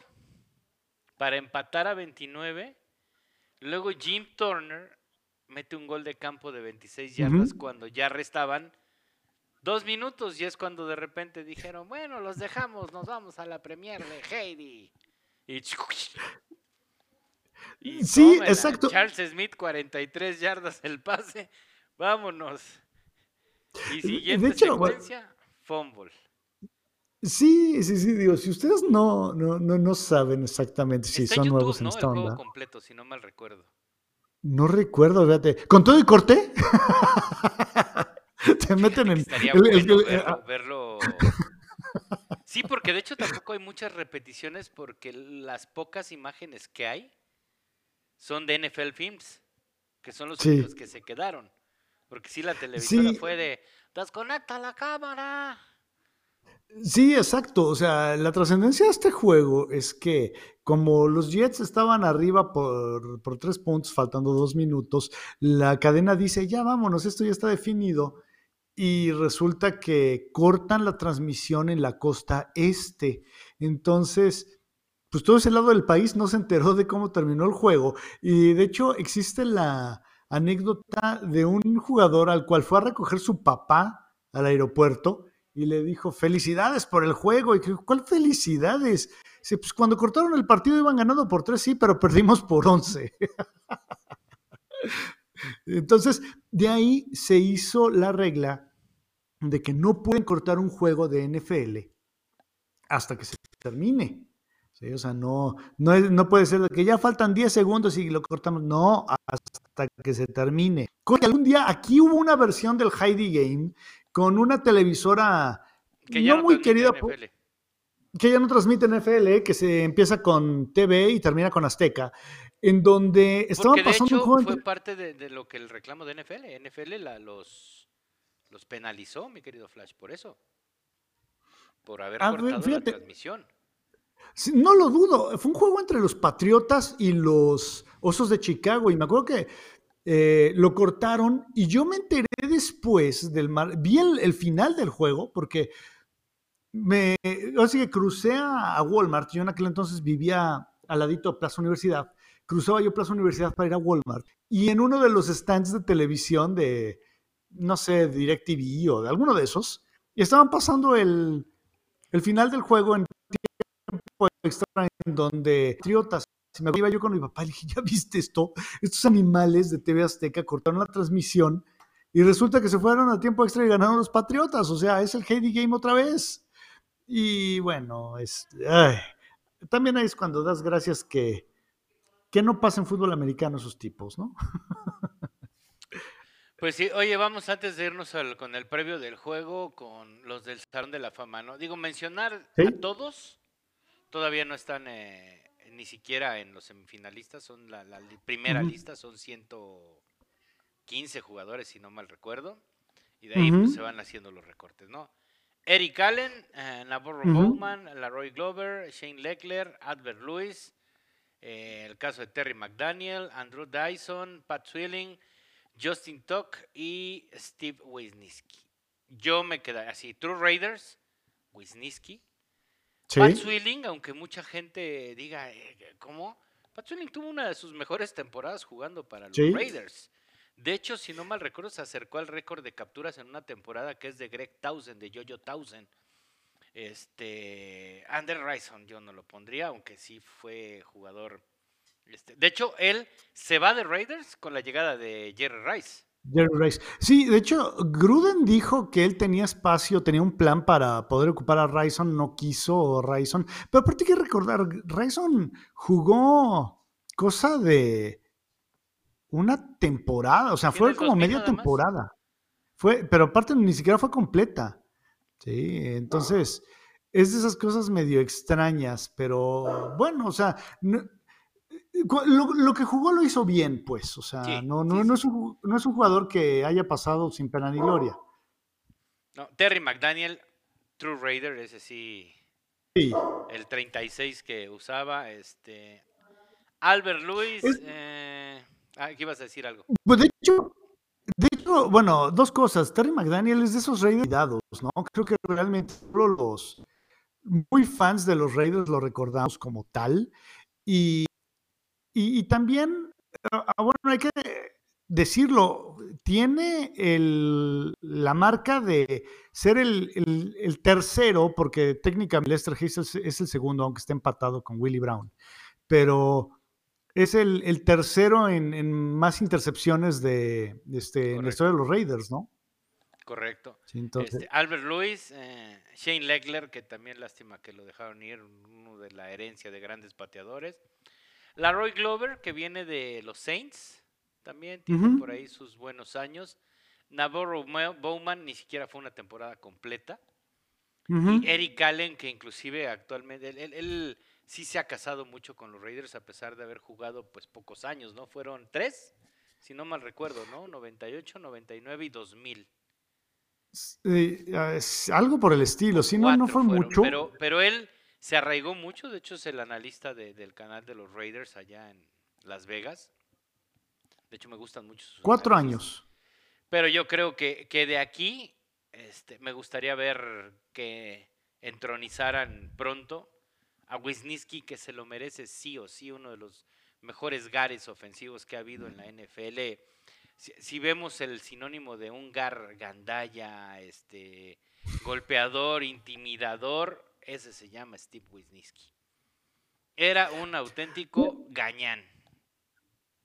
para empatar a 29. Luego Jim Turner mete un gol de campo de 26 yardas cuando ya restaban dos minutos y es cuando de repente dijeron, bueno, los dejamos, nos vamos a la premier de Heidi. Y, sí, exacto. Charles Smith, 43 yardas el pase, vámonos. Y siguiente secuencia, fumble. Sí, sí, sí, digo, si ustedes no, no, no, saben exactamente si son nuevos en esta onda. completo, si no mal recuerdo. No recuerdo, fíjate. ¿Con todo y corte? Te meten en... Estaría bueno ah. verlo, Sí, porque de hecho tampoco hay muchas repeticiones porque las pocas imágenes que hay son de NFL Films, que son los únicos que se quedaron. Porque sí, la televisión fue de, desconecta la cámara. Sí, exacto. O sea, la trascendencia de este juego es que como los Jets estaban arriba por, tres puntos, faltando dos minutos, la cadena dice, ya vámonos, esto ya está definido. y resulta que cortan la transmisión en la costa este. Entonces, pues todo ese lado del país no se enteró de cómo terminó el juego. Y de hecho existe la anécdota de un jugador al cual fue a recoger su papá al aeropuerto y le dijo, felicidades por el juego. Y ¿cuál felicidades? pues cuando cortaron el partido iban ganando por tres, sí, pero perdimos por once. Entonces, de ahí se hizo la regla de que no pueden cortar un juego de NFL hasta que se termine. O sea, no, no, no, puede ser que ya faltan 10 segundos y lo cortamos. No, hasta que se termine. Algún día aquí hubo una versión del Heidi Game con una televisora que no, muy querida. Que ya no transmite NFL, que se empieza con TV y termina con Azteca en donde estaban pasando un Fue parte de, lo que el reclamo de NFL. NFL la, los, los penalizó, mi querido Flash, por eso. Por haber ah, cortado la transmisión. No lo dudo. Fue un juego entre los Patriotas y los Osos de Chicago. Y me acuerdo que eh, lo cortaron. Y yo me enteré después del mar. Vi el, final del juego porque me. Así que crucé a Walmart. Yo en aquel entonces vivía al ladito de Plaza Universidad cruzaba yo Plaza Universidad para ir a Walmart y en uno de los stands de televisión de, no sé, DirecTV o de alguno de esos, y estaban pasando el, el final del juego en tiempo extra en donde triotas me iba yo con mi papá y le dije, ¿ya viste esto? Estos animales de TV Azteca cortaron la transmisión y resulta que se fueron a tiempo extra y ganaron los Patriotas. O sea, es el Heidi Game otra vez. Y bueno, es, también es cuando das gracias que, que no pasa en fútbol americano esos tipos, ¿no? Pues sí, oye, vamos antes de irnos con el previo del juego, con los del Salón de la Fama, ¿no? Digo, mencionar a todos, todavía no están eh, ni siquiera en los semifinalistas, son la, primera lista, son 115 jugadores, si no mal recuerdo, y de ahí pues, se van haciendo los recortes, ¿no? Eric Allen, eh, Navarro Bowman, Laroy Glover, Shane Leckler, Adver Lewis, eh, el caso de Terry McDaniel, Andrew Dyson, Pat Swilling, Justin Tuck y Steve Wisniewski. Yo me quedaría así, True Raiders, Wisniewski. Pat Swilling, aunque mucha gente diga, eh, ¿cómo? Pat Swilling tuvo una de sus mejores temporadas jugando para los Raiders. De hecho, si no mal recuerdo, se acercó al récord de capturas en una temporada que es de Greg Townsend, de Jojo Townsend. Este, Ander Rison yo no lo pondría, aunque sí fue jugador. Este, de hecho, él se va de Raiders con la llegada de Jerry Rice. Jerry Rice. Sí, de hecho, Gruden dijo que él tenía espacio, tenía un plan para poder ocupar a Rison, no quiso Rison. Pero aparte hay que recordar, Rison jugó cosa de una temporada, o sea, fue como media temporada. Fue, pero aparte ni siquiera fue completa. Sí, entonces es de esas cosas medio extrañas, pero bueno, o sea, lo, que jugó lo hizo bien, pues, o sea, no, no, no, es un, no es un jugador que haya pasado sin pena ni gloria. No, Terry McDaniel, True Raider, ese sí. Sí. El 36 que usaba, este. Albert Lewis, eh, ah, aquí ibas a decir algo. Pues de hecho, de hecho, bueno, dos cosas. Terry McDaniel es de esos Raiders ¿no? Creo que realmente los muy fans de los Raiders lo recordamos como tal. Y, y, también, ah, ah, bueno, hay que decirlo, tiene el, la marca de ser el, el, tercero, porque técnicamente Lester Hayes es el segundo, aunque esté empatado con Willie Brown. Pero es el, tercero en, más intercepciones de, este, en la historia de los Raiders, ¿no? Correcto. Este, Albert Lewis, eh, Shane Legler, que también lástima que lo dejaron ir, uno de la herencia de grandes pateadores. La Roy Glover, que viene de los Saints, también tiene por ahí sus buenos años. Navarro Bowman ni siquiera fue una temporada completa. Y Eric Allen, que inclusive actualmente, él sí se ha casado mucho con los Raiders a pesar de haber jugado pues pocos años, ¿no? Fueron tres, si no mal recuerdo, ¿no? 98, 99 y 2000. Ah, algo por el estilo, sí, no, no fue mucho. Pero, pero él se arraigó mucho, de hecho es el analista del canal de los Raiders allá en Las Vegas. De hecho me gustan mucho sus Cuatro años. Pero yo creo que, que de aquí este, me gustaría ver que entronizaran pronto a Wisniewski, que se lo merece sí o sí, uno de los mejores gares ofensivos que ha habido en la NFL. Si, vemos el sinónimo de un gar gandaya, este, golpeador, intimidador, ese se llama Steve Wisniewski. Era un auténtico gañán.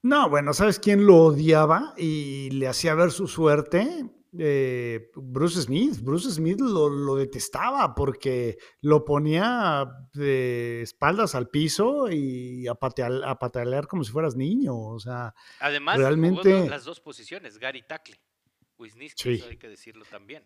No, bueno, ¿sabes quién lo odiaba y le hacía ver su suerte? Eh, Bruce Smith. Bruce Smith lo, detestaba porque lo ponía de espaldas al piso y a, patalear como si fueras niño. O sea, además, realmente las dos posiciones, Gary Tackle. Wisniewski, hay que decirlo también.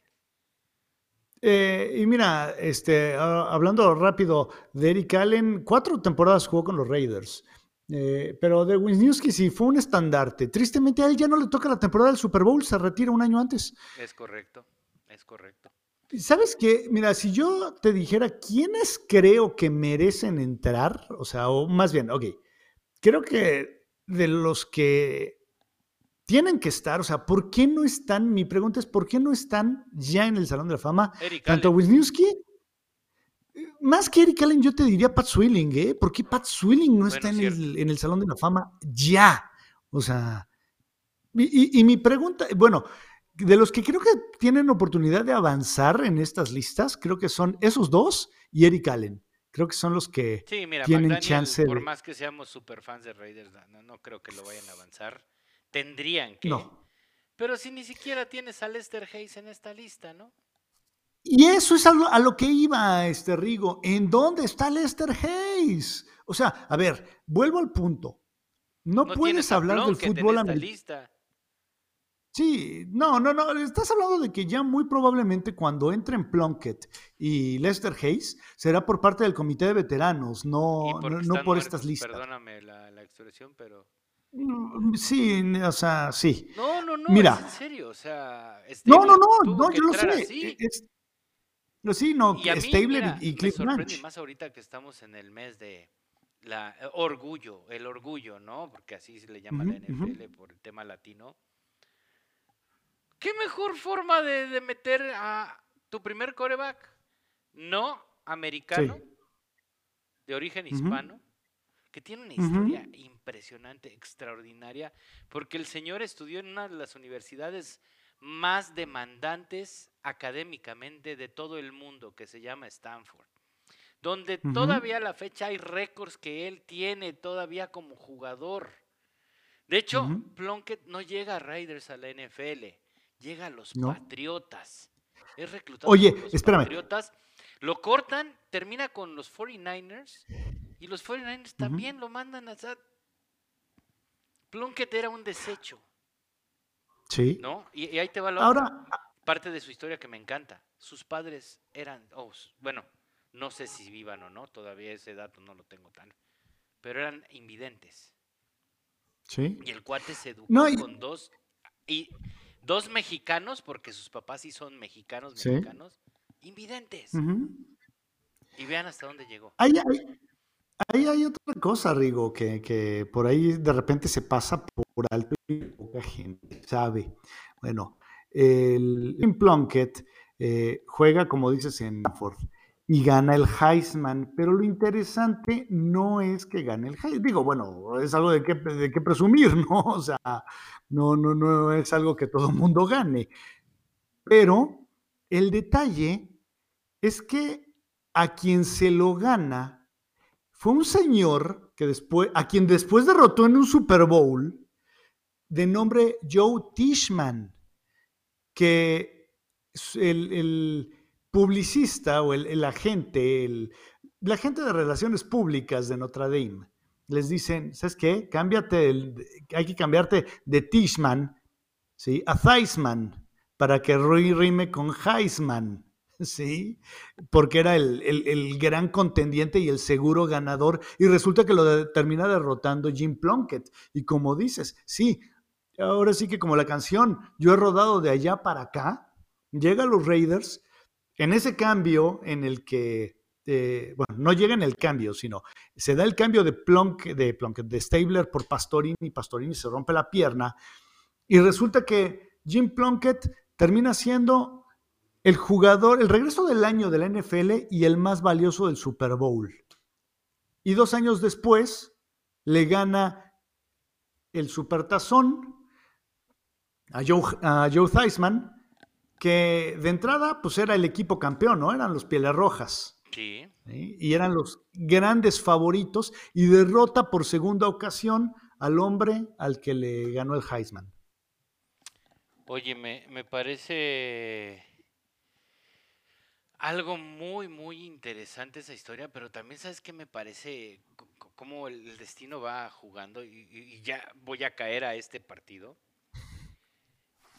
Eh, y mira, este, hablando rápido de Eric Allen, cuatro temporadas jugó con los Raiders. Eh, pero de Wisniewski sí fue un estandarte. Tristemente a él ya no le toca la temporada del Super Bowl, se retira un año antes. Es correcto, es correcto. ¿Sabes qué? Mira, si yo te dijera quiénes creo que merecen entrar, o sea, o más bien, ok, creo que de los que tienen que estar, o sea, ¿por qué no están? Mi pregunta es, ¿por qué no están ya en el Salón de la Fama? tanto Wisniewski más que Eric Allen, yo te diría Pat Swilling, ¿eh? ¿Por qué Pat Swilling no está en el, Salón de la Fama ya? O sea, y, mi pregunta, bueno, de los que creo que tienen oportunidad de avanzar en estas listas, creo que son esos dos y Eric Allen. Creo que son los que tienen chance. Por más que seamos super fans de Raiders, no, creo que lo vayan a avanzar. Tendrían que. No. Pero si ni siquiera tienes a Lester Hayes en esta lista, ¿no? Y eso es a lo, que iba este Rigo. ¿En dónde está Lester Hayes? O sea, a ver, vuelvo al punto. No, puedes hablar del fútbol americano. Sí, no, no, no. Estás hablando de que ya muy probablemente cuando entren Plunkett y Lester Hayes será por parte del comité de veteranos, no, no, por estas listas. Perdóname la, expresión, pero. Mm, sí, o sea, sí. No, no, no. Mira. en serio, o sea. no, no, no, no, yo lo sé. Sí, no, y a Stabler y, Cliff me sorprende más ahorita que estamos en el mes de la eh, orgullo, el orgullo, ¿no? Porque así se le llama la NFL por el tema latino. ¿Qué mejor forma de, meter a tu primer coreback no americano, de origen hispano, que tiene una historia impresionante, extraordinaria, porque el señor estudió en una de las universidades más demandantes académicamente de todo el mundo, que se llama Stanford, donde todavía a la fecha hay récords que él tiene todavía como jugador. De hecho, Plunkett no llega a Raiders a la NFL, llega a los Patriotas. Es reclutado Oye, por los Patriotas. Lo cortan, termina con los 49ers y los 49ers también lo mandan a... Plunkett era un desecho. Sí. ¿No? Y, ahí te va la Ahora, parte de su historia que me encanta. Sus padres eran, oh, bueno, no sé si vivan o no, todavía ese dato no lo tengo tan, pero eran invidentes. Sí. Y el cuate se educó con dos, y dos mexicanos, porque sus papás sí son mexicanos, mexicanos, invidentes. Y vean hasta dónde llegó. Ahí, hay otra cosa, Rigo, que, que, por ahí de repente se pasa por alto y poca gente sabe. Bueno, el Plunkett eh, juega, como dices, en Stanford y gana el Heisman, pero lo interesante no es que gane el Heisman. Digo, bueno, es algo de qué, de qué presumir, ¿no? O sea, no, no, no es algo que todo el mundo gane. Pero el detalle es que a quien se lo gana fue un señor que después, a quien después derrotó en un Super Bowl de nombre Joe Tishman que el, publicista o el, agente, el, agente de relaciones públicas de Notre Dame, les dicen, ¿sabes qué? Cámbiate, hay que cambiarte de Tishman, ¿sí? A Theisman, para que rime con Heisman, ¿sí? Porque era el, el, gran contendiente y el seguro ganador, y resulta que lo termina derrotando Jim Plunkett. Y como dices, sí, ahora sí que como la canción, yo he rodado de allá para acá, llega a los Raiders, en ese cambio en el que, eh, bueno, no llega en el cambio, sino se da el cambio de Plunk, de Plunk, de Stabler por Pastorini, Pastorini se rompe la pierna, y resulta que Jim Plunkett termina siendo el jugador, el regreso del año de la NFL y el más valioso del Super Bowl. Y dos años después le gana el Supertazón a Joe, a Joe Theismann, que de entrada pues era el equipo campeón, ¿no? Eran los Pieles Rojas. Sí. ¿sí? Y eran los grandes favoritos y derrota por segunda ocasión al hombre al que le ganó el Heisman. Oye, me, me parece algo muy, muy interesante esa historia, pero también sabes que me parece cómo el destino va jugando y, ya voy a caer a este partido.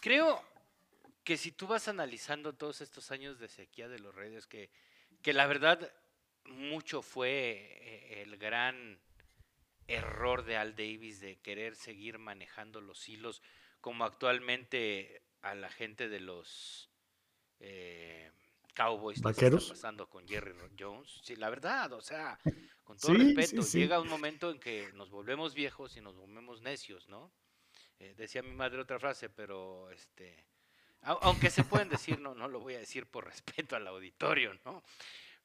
Creo que si tú vas analizando todos estos años de sequía de los Raiders, que, que la verdad mucho fue eh, el gran error de Al Davis de querer seguir manejando los hilos como actualmente a la gente de los eh, Cowboys les está ¿Vaqueros? pasando con Jerry Jones. Sí, la verdad, o sea, con todo Sí, respeto, sí. llega un momento en que nos volvemos viejos y nos volvemos necios, ¿no? Eh, decía mi madre otra frase, pero este, au- aunque se pueden decir, no, no lo voy a decir por respeto al auditorio, ¿no?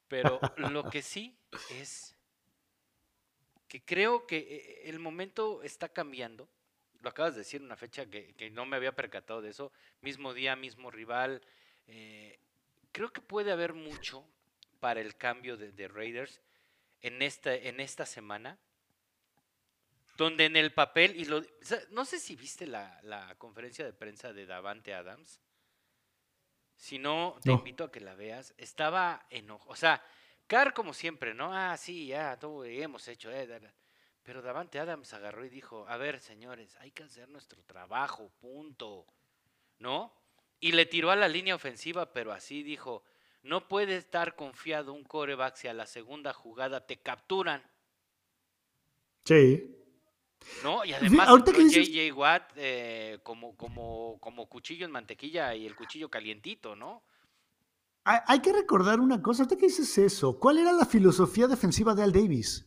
Pero lo que sí es que creo que eh, el momento está cambiando. Lo acabas de decir, una fecha que, que no me había percatado de eso. Mismo día, mismo rival. eh, creo que puede haber mucho para el cambio de, de Raiders en esta, en esta semana. Donde en el papel, y lo, o sea, no sé si viste la, la conferencia de prensa de Davante Adams. Si no, te No. invito a que la veas. Estaba enojado. O sea, Carr como siempre, ¿no? Ah, sí, ya, todo hemos hecho. eh. Pero Davante Adams agarró y dijo, a ver, señores, hay que hacer nuestro trabajo, punto. ¿No? Y le tiró a la línea ofensiva, pero así dijo, no puede estar confiado un coreback si a la segunda jugada te capturan. Sí. ¿No? Y además dices- JJ Watt eh, como, como, como cuchillo en mantequilla y el cuchillo calientito, ¿no? Hay, hay que recordar una cosa, ahorita que dices eso, ¿cuál era la filosofía defensiva de Al Davis?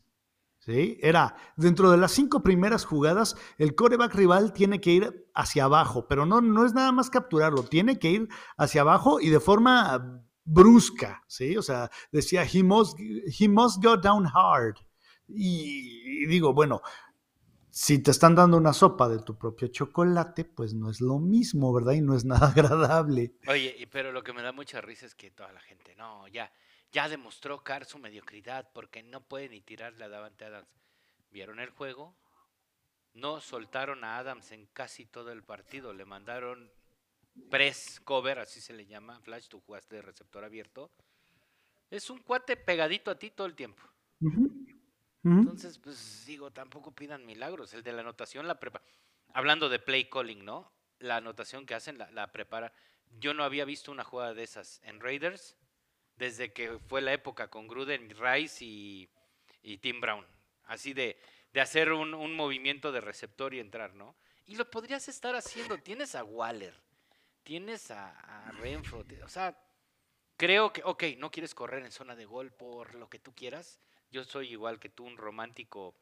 ¿Sí? Era, dentro de las cinco primeras jugadas, el coreback rival tiene que ir hacia abajo, pero no, no es nada más capturarlo, tiene que ir hacia abajo y de forma brusca, ¿sí? O sea, decía, he must, he must go down hard. Y, y digo, bueno, si te están dando una sopa de tu propio chocolate, pues no es lo mismo, ¿verdad? Y no es nada agradable. Oye, pero lo que me da mucha risa es que toda la gente, no, ya, ya demostró Carr su mediocridad porque no puede ni tirarle a Davante Adams. ¿Vieron el juego? No soltaron a Adams en casi todo el partido, le mandaron press cover, así se le llama, Flash, tú jugaste de receptor abierto. Es un cuate pegadito a ti todo el tiempo. Entonces, pues digo, tampoco pidan milagros. El de la anotación la prepara. Hablando de play calling, ¿no? La anotación que hacen la, la prepara. Yo no había visto una jugada de esas en Raiders desde que fue la época con Gruden, Rice y, y Tim Brown. Así de, de hacer un, un movimiento de receptor y entrar, ¿no? Y lo podrías estar haciendo. Tienes a Waller, tienes a, a Renfro, o sea, creo que, ok, no quieres correr en zona de gol por lo que tú quieras. Yo soy igual que tú, un romántico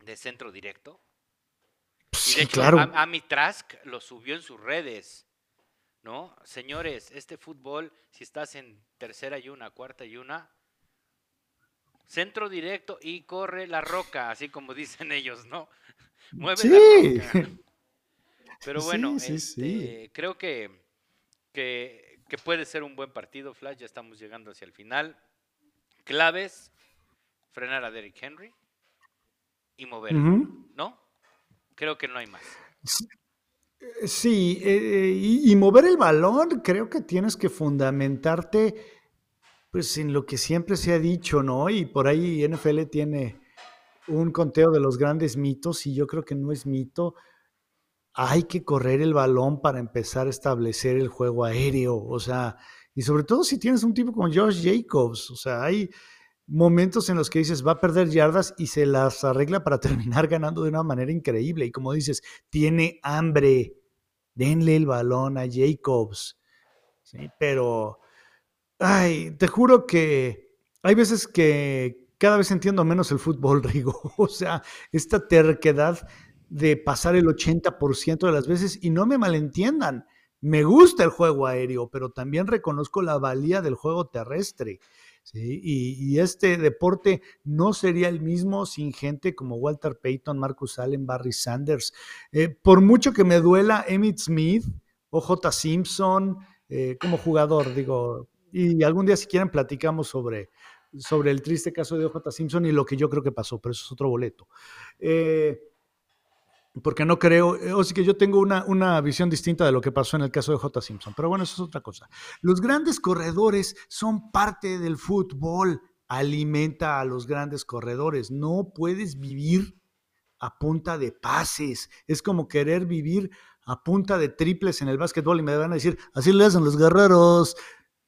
de centro directo. Y Sí, de hecho, claro. Am- Amy Trask lo subió en sus redes. ¿No? Señores, este fútbol, si estás en tercera y una, cuarta y una, centro directo y corre la roca, así como dicen ellos, ¿no? Mueve Sí. la roca. Pero bueno, Sí, sí, este, creo que, que, que puede ser un buen partido, Flash. Ya estamos llegando hacia el final. Claves, frenar a Derrick Henry y mover. ¿no? Creo que no hay más. Sí, eh, y, y mover el balón, creo que tienes que fundamentarte pues en lo que siempre se ha dicho, ¿no? Y por ahí NFL tiene un conteo de los grandes mitos y yo creo que no es mito. Hay que correr el balón para empezar a establecer el juego aéreo, o sea, y sobre todo si tienes un tipo como Josh Jacobs, o sea, hay momentos en los que dices va a perder yardas y se las arregla para terminar ganando de una manera increíble. Y como dices, tiene hambre. Denle el balón a Jacobs. Sí, pero, ay, te juro que hay veces que cada vez entiendo menos el fútbol, Rigo. O sea, esta terquedad de pasar el 80% de las veces, y no me malentiendan, Me gusta el juego aéreo, pero también reconozco la valía del juego terrestre. Y, este deporte no sería el mismo sin gente como Walter Payton, Marcus Allen, Barry Sanders. Eh, por mucho que me duela Emmitt Smith o J. Simpson eh, como jugador, digo, y algún día si quieren platicamos sobre, sobre el triste caso de J. Simpson y lo que yo creo que pasó, pero eso es otro boleto. Eh, porque no creo, eh, o sea que yo tengo una, una, visión distinta de lo que pasó en el caso de J. Simpson, pero bueno, eso es otra cosa. Los grandes corredores son parte del fútbol, alimenta a los grandes corredores, no puedes vivir a punta de pases, es como querer vivir a punta de triples en el básquetbol y me van a decir, así le hacen los guerreros.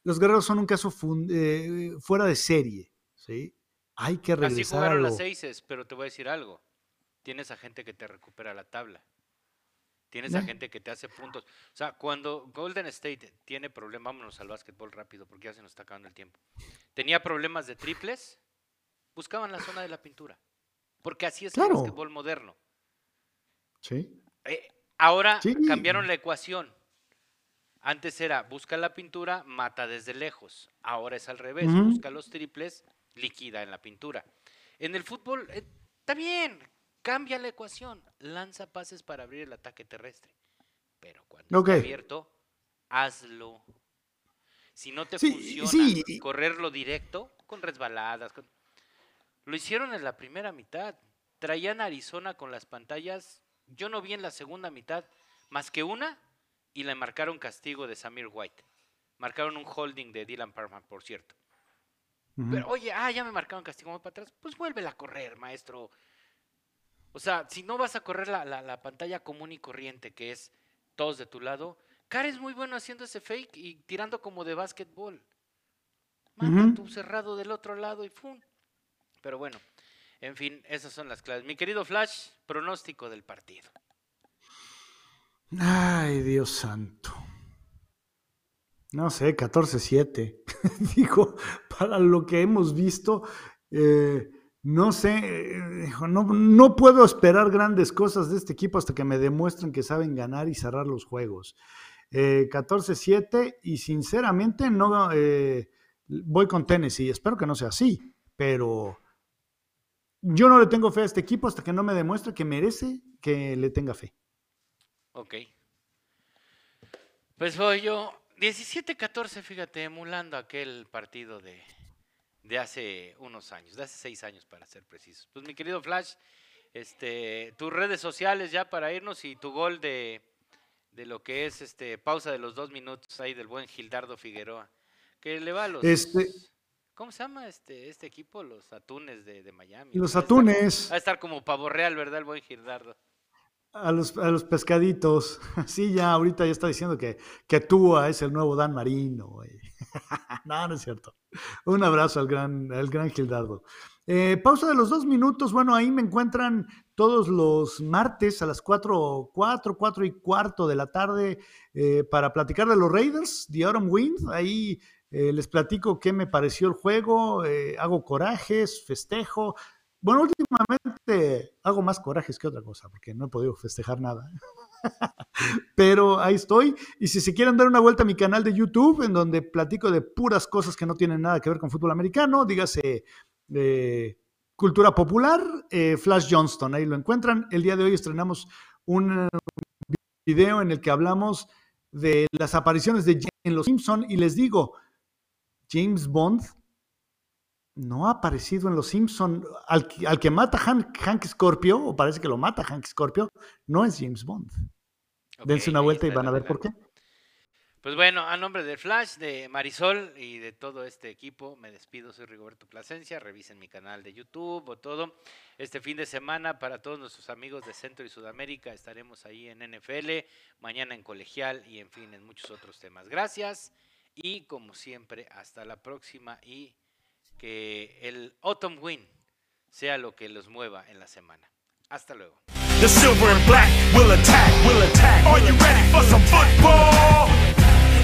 Los guerreros son un caso eh, fuera de serie, ¿sí? Hay que regresar. Así jugaron las seises, pero te voy a decir algo tienes a gente que te recupera la tabla. Tienes a gente que te hace puntos. O sea, cuando Golden State tiene problemas, vámonos al básquetbol rápido porque ya se nos está acabando el tiempo. Tenía problemas de triples, buscaban la zona de la pintura. Porque así es el básquetbol moderno. Sí. Eh, ahora cambiaron la ecuación. Antes era busca la pintura, mata desde lejos. Ahora es al revés, busca los triples, liquida en la pintura. En el fútbol eh, está bien, Cambia la ecuación, lanza pases para abrir el ataque terrestre. Pero cuando está abierto, hazlo. Si no te funciona correrlo directo, con resbaladas. Lo hicieron en la primera mitad. Traían a Arizona con las pantallas. Yo no vi en la segunda mitad más que una y le marcaron castigo de Samir White. Marcaron un holding de Dylan Parman, por cierto. Pero oye, ah, ya me marcaron castigo para atrás. Pues vuelve a correr, maestro. O sea, si no vas a correr la, pantalla común y corriente, que es todos de tu lado, Car es muy bueno haciendo ese fake y tirando como de básquetbol. Manda tu cerrado del otro lado y ¡fum! Pero bueno, en fin, esas son las claves. Mi querido Flash, pronóstico del partido. Ay, Dios santo. No sé, 14-7. Digo, para lo que hemos visto, eh, no sé, eh, no, no, puedo esperar grandes cosas de este equipo hasta que me demuestren que saben ganar y cerrar los juegos. 14-7 eh, y sinceramente no eh, voy con Tennessee. Espero que no sea así, pero yo no le tengo fe a este equipo hasta que no me demuestre que merece que le tenga fe. Ok. Pues voy yo 17-14, fíjate, emulando aquel partido de, de hace unos años, de hace seis años para ser precisos. Pues mi querido Flash, este, tus redes sociales ya para irnos y tu gol de, de lo que es este pausa de los dos minutos ahí del buen Gildardo Figueroa, que le va a los... Este... ¿Cómo se llama este, este equipo? Los Atunes de, de Miami. Los Atunes. Va a estar como pavo real, ¿verdad? El buen Gildardo. A los, a los pescaditos. Sí, ya ahorita ya está diciendo que, que Tua es el nuevo Dan Marino. no, no es cierto. Un abrazo al gran, al gran Gildardo. Eh, pausa de los dos minutos. Bueno, ahí me encuentran todos los martes a las 4, 4, 4 y cuarto de la tarde eh, para platicar de los Raiders, The Autumn Wind. Ahí eh, les platico qué me pareció el juego, hago corajes, festejo, bueno, últimamente hago más corajes que otra cosa, porque no he podido festejar nada. Pero ahí estoy. Y si se quieren dar una vuelta a mi canal de YouTube, en donde platico de puras cosas que no tienen nada que ver con fútbol americano, dígase eh, cultura popular, eh, Flash Johnston, ahí lo encuentran. El día de hoy estrenamos un video en el que hablamos de las apariciones de James en Los Simpson y les digo, James Bond no ha aparecido en Los Simpson. Al, que mata Hank, Scorpio, o parece que lo mata Hank Scorpio, no es James Bond. Dense una vuelta y van a ver por qué. Pues bueno, a nombre de Flash, de Marisol y de todo este equipo, me despido. Soy Rigoberto Plasencia. Revisen mi canal de YouTube o todo. Este fin de semana, para todos nuestros amigos de Centro y Sudamérica, estaremos ahí en NFL, mañana en Colegial y, en fin, en muchos otros temas. Gracias y, como siempre, hasta la próxima y que el Autumn Wind sea lo que los mueva en la semana. Hasta luego. The silver and black will attack, will attack. Are you ready for some football?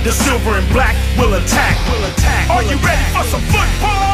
The silver and black will attack, will attack. Are you ready for some football?